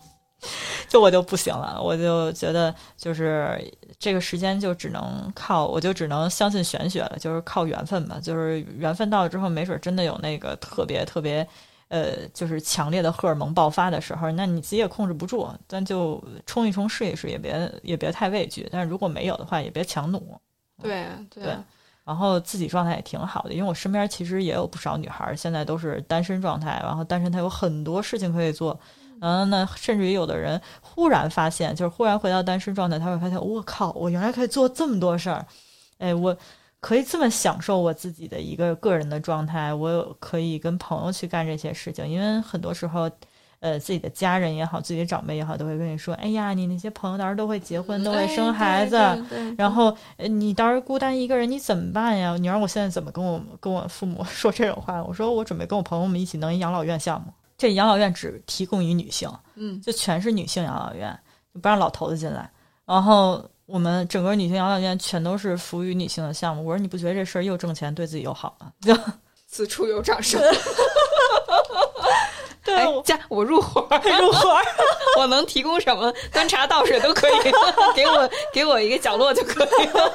就我就不行了，我就觉得就是这个时间就只能靠，我就只能相信玄学了，就是靠缘分吧。就是缘分到了之后，没准真的有那个特别特别，呃，就是强烈的荷尔蒙爆发的时候，那你自己也控制不住，但就冲一冲试一试，也别也别太畏惧。但是如果没有的话，也别强弩。对对对然后自己状态也挺好的，因为我身边其实也有不少女孩现在都是单身状态，然后单身她有很多事情可以做，然后呢，甚至于有的人忽然发现，就是忽然回到单身状态，他会发现，我靠，我原来可以做这么多事儿，哎，我可以这么享受我自己的一个个人的状态，我有可以跟朋友去干这些事情，因为很多时候。呃，自己的家人也好，自己的长辈也好，都会跟你说：“哎呀，你那些朋友到时候都会结婚，都会生孩子，然后你到时候孤单一个人，你怎么办呀？你让我现在怎么跟我跟我父母 说这种话？我说我准备跟我朋友们一起弄一养老院项目，这养老院只提供于女性，嗯，就全是女性养老院，不让老头子进来。然后我们整个女性养老院全都是服务于女性的项目。我说你不觉得这事儿又挣钱，对自己又好吗？就此处有掌声。对，加我入伙，入伙，我能提供什么？端茶倒水都可以，给我给我一个角落就可以了。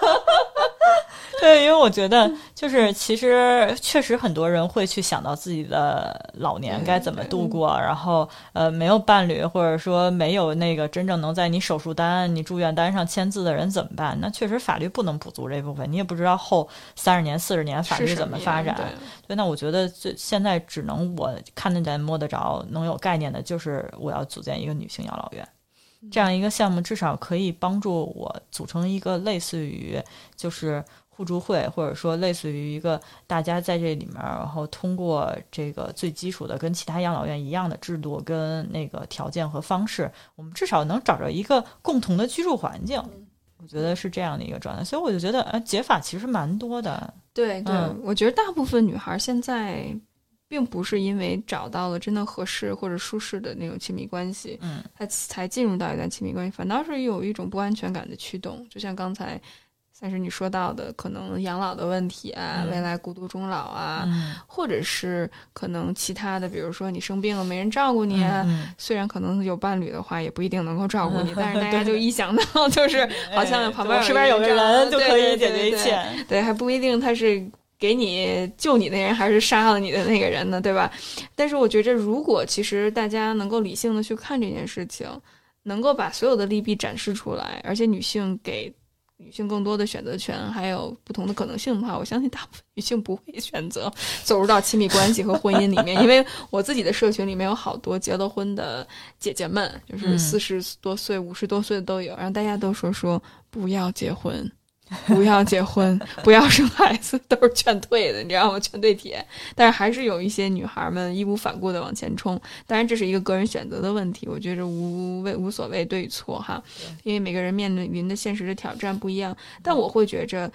对，因为我觉得，就是其实确实很多人会去想到自己的老年该怎么度过，然后呃，没有伴侣，或者说没有那个真正能在你手术单、你住院单上签字的人怎么办？那确实法律不能补足这部分，你也不知道后三十年、四十年法律怎么发展。对，那我觉得这现在只能我看得见、摸得着、能有概念的，就是我要组建一个女性养老院，这样一个项目，至少可以帮助我组成一个类似于就是。互助会，或者说类似于一个大家在这里面，然后通过这个最基础的跟其他养老院一样的制度跟那个条件和方式，我们至少能找着一个共同的居住环境。我觉得是这样的一个状态，所以我就觉得，呃，解法其实蛮多的。对对，我觉得大部分女孩现在并不是因为找到了真的合适或者舒适的那种亲密关系，嗯，他才进入到一段亲密关系，反倒是有一种不安全感的驱动，就像刚才。但是你说到的可能养老的问题啊，未来孤独终老啊，或者是可能其他的，比如说你生病了没人照顾你，虽然可能有伴侣的话，也不一定能够照顾你，但是 大家就一想到就是好像旁边身边有个人就可以解决一切，对，还不一定他是给你救你那人，还是杀了你的那个人呢，对吧？但是我觉着，如果其实大家能够理性的去看这件事情，能够把所有的利弊展示出来，而且女性给。女性更多的选择权，还有不同的可能性的话，我相信大部分女性不会选择走入到亲密关系和婚姻里面，因为我自己的社群里面有好多结了婚的姐姐们，就是四十多岁、五十多岁的都有，然后大家都说说不要结婚。不要结婚，不要生孩子，都是劝退的，你知道吗？劝退帖。但是还是有一些女孩们义无反顾的往前冲。当然，这是一个个人选择的问题，我觉着无谓无所谓对与错哈，因为每个人面临的现实的挑战不一样。但我会觉着，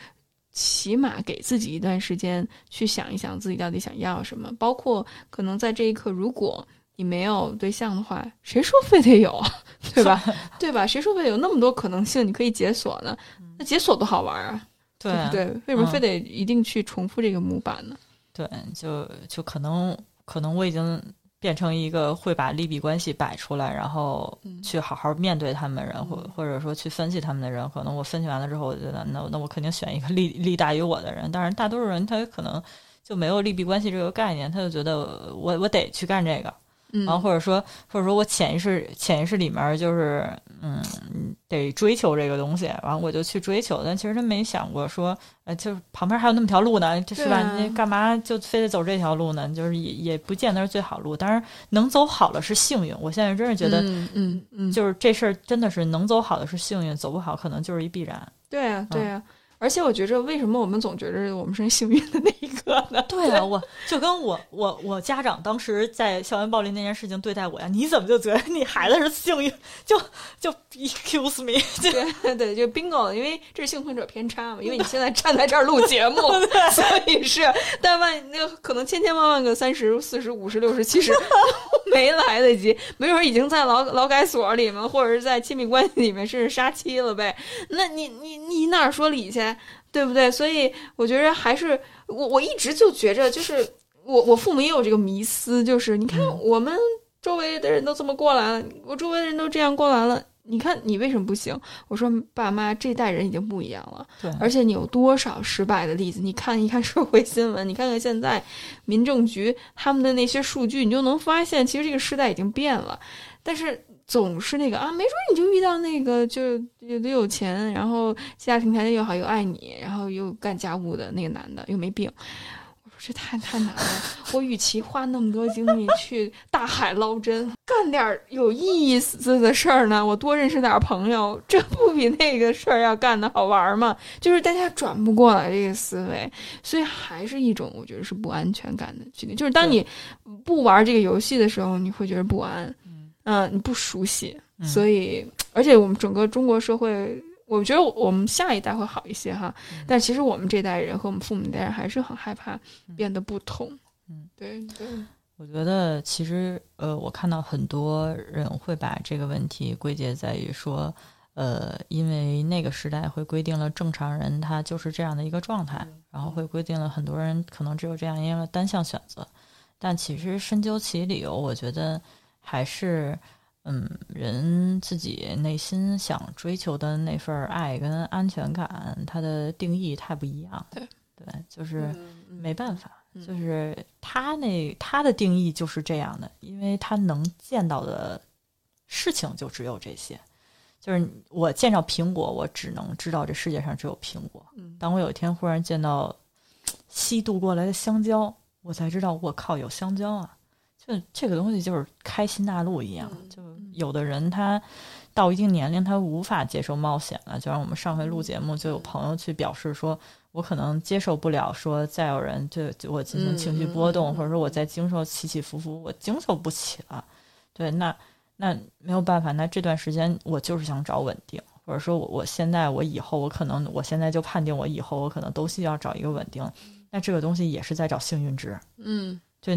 起码给自己一段时间去想一想自己到底想要什么，包括可能在这一刻，如果。你没有对象的话，谁说非得有，对吧？对吧？谁说非得有那么多可能性？你可以解锁呢？那解锁多好玩啊！对对，为什么非得一定去重复这个模板呢？对，就就可能可能我已经变成一个会把利弊关系摆出来，然后去好好面对他们的人，或或者说去分析他们的人。可能我分析完了之后，我觉得那那我肯定选一个利利大于我的人。但是大多数人他可能就没有利弊关系这个概念，他就觉得我我得去干这个。然后或者说或者说我潜意识潜意识里面就是嗯得追求这个东西，然后我就去追求，但其实他没想过说，呃，就是旁边还有那么条路呢，是吧？你干嘛就非得走这条路呢？就是也也不见得是最好路，当然能走好了是幸运。我现在真是觉得，嗯嗯，就是这事儿真的是能走好的是幸运，走不好可能就是一必然。对啊，对啊。而且我觉着，为什么我们总觉着我们是幸运的那一个呢？对啊，我就跟我我我家长当时在校园暴力那件事情对待我呀，你怎么就觉得你孩子是幸运？就就 excuse me，对对，就 bingo，因为这是幸存者偏差嘛。因为你 现在站在这儿录节目，所以是，但万那个可能千千万万个三十四十五十六十七十没来得及，没准已经在劳劳改所里面，或者是在亲密关系里面，甚至杀妻了呗。那你你你哪说理去？对不对？所以我觉得还是我我一直就觉着，就是我我父母也有这个迷思，就是你看我们周围的人都这么过来了，我周围的人都这样过来了，你看你为什么不行？我说爸妈这代人已经不一样了，对，而且你有多少失败的例子？你看一看社会新闻，你看看现在民政局他们的那些数据，你就能发现，其实这个时代已经变了。但是总是那个啊，没准你就遇到那个就是有的有钱，然后家庭条件又好又爱你，然后又干家务的那个男的又没病。我说这太太难了，我与其花那么多精力去大海捞针，干点有意思的事儿呢，我多认识点朋友，这不比那个事儿要干的好玩吗？就是大家转不过来这个思维，所以还是一种我觉得是不安全感的决定。就是当你不玩这个游戏的时候，你会觉得不安，嗯，你不熟悉，所以而且我们整个中国社会。我觉得我们下一代会好一些哈，但其实我们这代人和我们父母那代人还是很害怕变得不同。嗯，对对。我觉得其实呃，我看到很多人会把这个问题归结在于说，呃，因为那个时代会规定了正常人他就是这样的一个状态，然后会规定了很多人可能只有这样一个单向选择。但其实深究其理由，我觉得还是。嗯，人自己内心想追求的那份爱跟安全感，它的定义太不一样。对对，就是没办法，就是他那他的定义就是这样的，因为他能见到的事情就只有这些。就是我见着苹果，我只能知道这世界上只有苹果。当我有一天忽然见到西渡过来的香蕉，我才知道我靠，有香蕉啊！就这个东西就是开心大陆一样，就有的人他到一定年龄他无法接受冒险了。就像我们上回录节目，就有朋友去表示说，我可能接受不了说再有人对我进行情绪波动，或者说我在经受起起伏伏，我经受不起了。对，那那没有办法，那这段时间我就是想找稳定，或者说我我现在我以后我可能我现在就判定我以后我可能都需要找一个稳定。那这个东西也是在找幸运值，嗯，就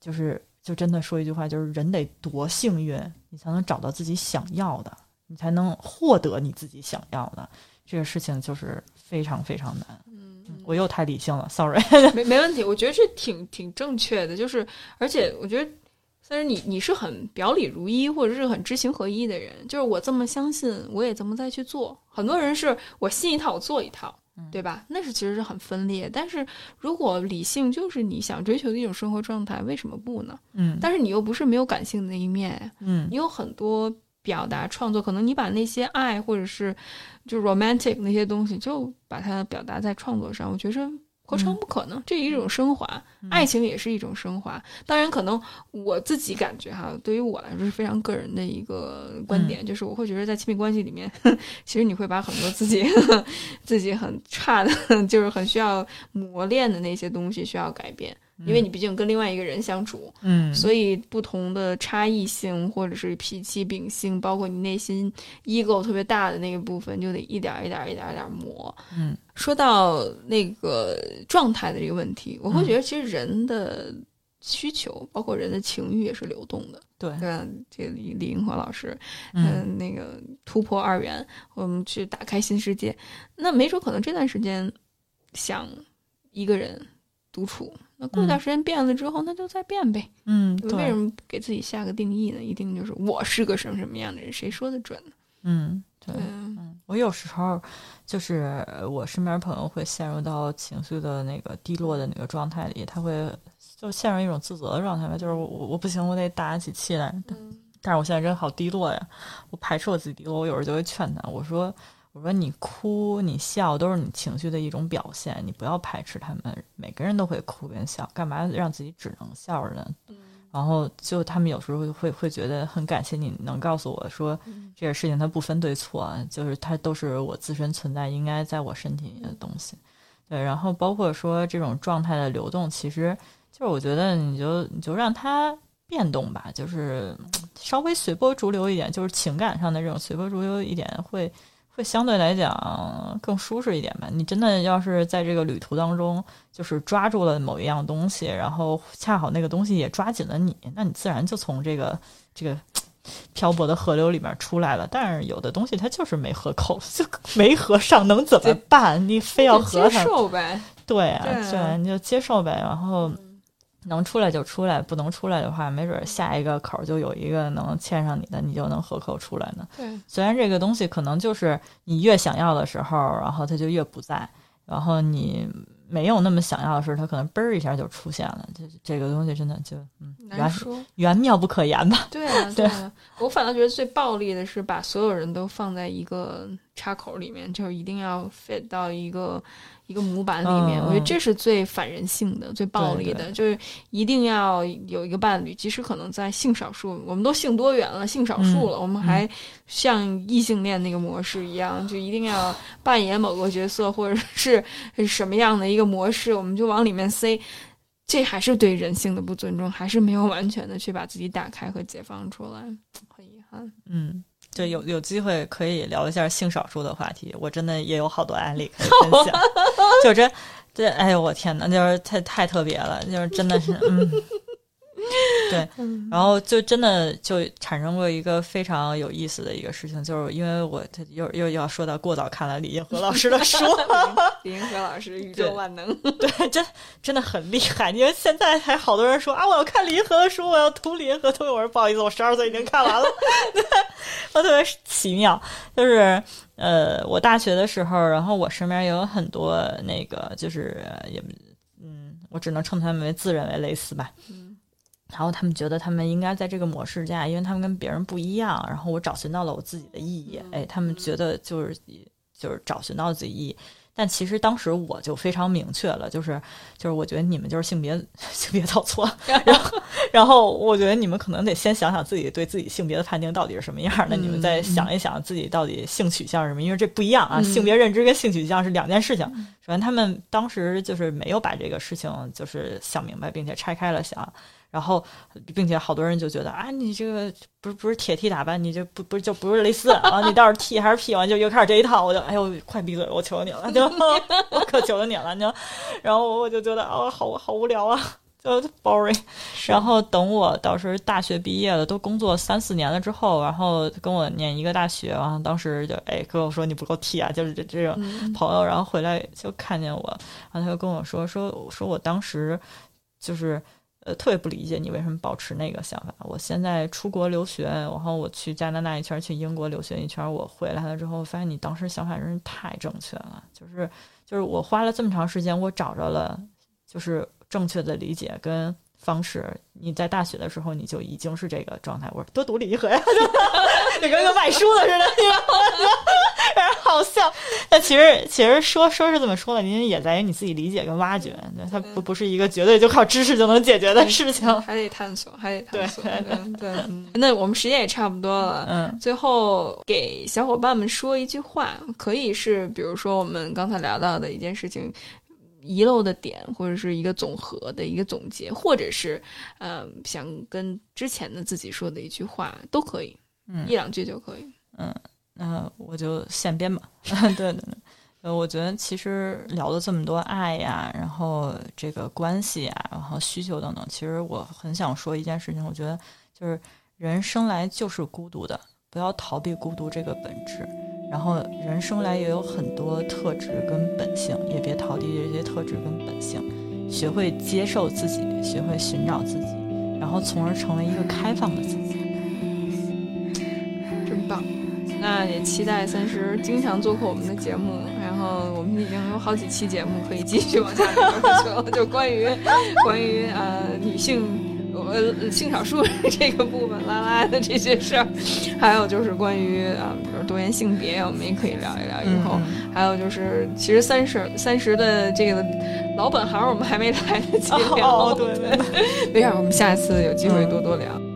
就是。就真的说一句话，就是人得多幸运，你才能找到自己想要的，你才能获得你自己想要的。这个事情就是非常非常难。嗯，我又太理性了，sorry。没没问题，我觉得这挺挺正确的。就是，而且我觉得，虽然你你是很表里如一，或者是很知行合一的人，就是我这么相信，我也这么再去做。很多人是我信一套，我做一套。对吧？那是其实是很分裂。但是如果理性就是你想追求的一种生活状态，为什么不呢？嗯。但是你又不是没有感性的一面，嗯。你有很多表达创作，可能你把那些爱或者是就 romantic 那些东西，就把它表达在创作上。我觉得。何尝不可能？这一种升华，爱情也是一种升华。当然，可能我自己感觉哈，对于我来说是非常个人的一个观点，就是我会觉得在亲密关系里面，其实你会把很多自己 自己很差的，就是很需要磨练的那些东西需要改变。因为你毕竟跟另外一个人相处，嗯，所以不同的差异性或者是脾气秉性，包括你内心 ego 特别大的那个部分，就得一点一点一点一点磨。嗯，说到那个状态的这个问题，我会觉得其实人的需求，包括人的情欲也是流动的。对，对，这个李李银河老师，嗯，那个突破二元，我们去打开新世界，那没准可能这段时间想一个人独处。那过一段时间变了之后，那就再变呗。嗯，为什么给自己下个定义呢？一定就是我是个什么什么样的人？谁说的准呢？嗯，对。嗯，我有时候就是我身边朋友会陷入到情绪的那个低落的那个状态里，他会就陷入一种自责的状态吧。就是我我不行，我得打起气来。嗯，但是我现在人好低落呀，我排斥我自己低落。我有时候就会劝他，我说。我说你哭你笑都是你情绪的一种表现，你不要排斥他们。每个人都会哭跟笑，干嘛让自己只能笑着呢？然后就他们有时候会会觉得很感谢你能告诉我说，这个事情它不分对错，就是它都是我自身存在应该在我身体里的东西。对，然后包括说这种状态的流动，其实就是我觉得你就你就让它变动吧，就是稍微随波逐流一点，就是情感上的这种随波逐流一点会。会相对来讲更舒适一点吧。你真的要是在这个旅途当中，就是抓住了某一样东西，然后恰好那个东西也抓紧了你，那你自然就从这个这个漂泊的河流里面出来了。但是有的东西它就是没合口，就没合上，能怎么办？你非要合它？接受呗。对啊，对，你就接受呗。然后。能出来就出来，不能出来的话，没准下一个口就有一个能牵上你的，你就能合口出来呢。对，虽然这个东西可能就是你越想要的时候，然后它就越不在，然后你没有那么想要的时候，它可能嘣儿一下就出现了。这这个东西真的就嗯，难说，缘妙不可言吧？对啊，对啊。我反倒觉得最暴力的是把所有人都放在一个插口里面，就一定要 fit 到一个。一个模板里面，我觉得这是最反人性的、最暴力的，就是一定要有一个伴侣，即使可能在性少数，我们都性多元了，性少数了，我们还像异性恋那个模式一样，就一定要扮演某个角色，或者是什么样的一个模式，我们就往里面塞，这还是对人性的不尊重，还是没有完全的去把自己打开和解放出来，很遗憾。嗯。就有有机会可以聊一下性少数的话题，我真的也有好多案例可以分享。就这，这，哎呦我天呐，就是太太特别了，就是真的是，嗯。对，然后就真的就产生过一个非常有意思的一个事情，就是因为我又又要说到过早看了李银河老师的书，李银河老师宇宙万能，对，真真的很厉害。因为现在还好多人说啊，我要看李银河的书，我要读李银河。我说不好意思，我十二岁已经看完了，我特别奇妙。就是呃，我大学的时候，然后我身边也有很多那个，就是也嗯，我只能称他们为自认为类似吧。然后他们觉得他们应该在这个模式下，因为他们跟别人不一样。然后我找寻到了我自己的意义，哎，他们觉得就是就是找寻到自己意义。但其实当时我就非常明确了，就是就是我觉得你们就是性别 性别搞错。然后然后我觉得你们可能得先想想自己对自己性别的判定到底是什么样的，你们再想一想自己到底性取向是什么，因为这不一样啊，性别认知跟性取向是两件事情。首先他们当时就是没有把这个事情就是想明白，并且拆开了想。然后，并且好多人就觉得啊，你这个不是不是铁 T 打扮，你这不不是就不是蕾丝 啊？你到底 T 还是 P？完就又开始这一套，我就哎呦，快闭嘴！我求求你了，就我可求求你了，就然后我就觉得啊，好好无聊啊，就 boring。然后等我到时大学毕业了，都工作三四年了之后，然后跟我念一个大学，然后当时就哎跟我说你不够 T 啊，就是这这种朋友，然后回来就看见我，然后他就跟我说说说我当时就是。呃，特别不理解你为什么保持那个想法。我现在出国留学，然后我去加拿大一圈，去英国留学一圈，我回来了之后，发现你当时想法真是太正确了。就是就是我花了这么长时间，我找着了就是正确的理解跟方式。你在大学的时候，你就已经是这个状态。我说多读理科呀，就跟个卖书的似的。好笑，那其实其实说说是这么说的，您也在于你自己理解跟挖掘，它不不是一个绝对就靠知识就能解决的事情，还得探索，还得探索。对对，那我们时间也差不多了，嗯，最后给小伙伴们说一句话，可以是比如说我们刚才聊到的一件事情遗漏的点，或者是一个总和的一个总结，或者是嗯想跟之前的自己说的一句话都可以，嗯，一两句就可以，嗯。那我就现编吧。对对对，呃，我觉得其实聊了这么多爱呀，然后这个关系啊，然后需求等等，其实我很想说一件事情。我觉得就是人生来就是孤独的，不要逃避孤独这个本质。然后人生来也有很多特质跟本性，也别逃避这些特质跟本性。学会接受自己，学会寻找自己，然后从而成为一个开放的自己。真棒。那也期待三十经常做客我们的节目，然后我们已经有好几期节目可以继续往下聊下去了，就关于关于呃女性呃性少数这个部分拉拉的这些事儿，还有就是关于啊比如多元性别，我们也可以聊一聊。以后还有就是其实三十三十的这个老本行我们还没来得及聊，对对，没事，我们下一次有机会多多聊。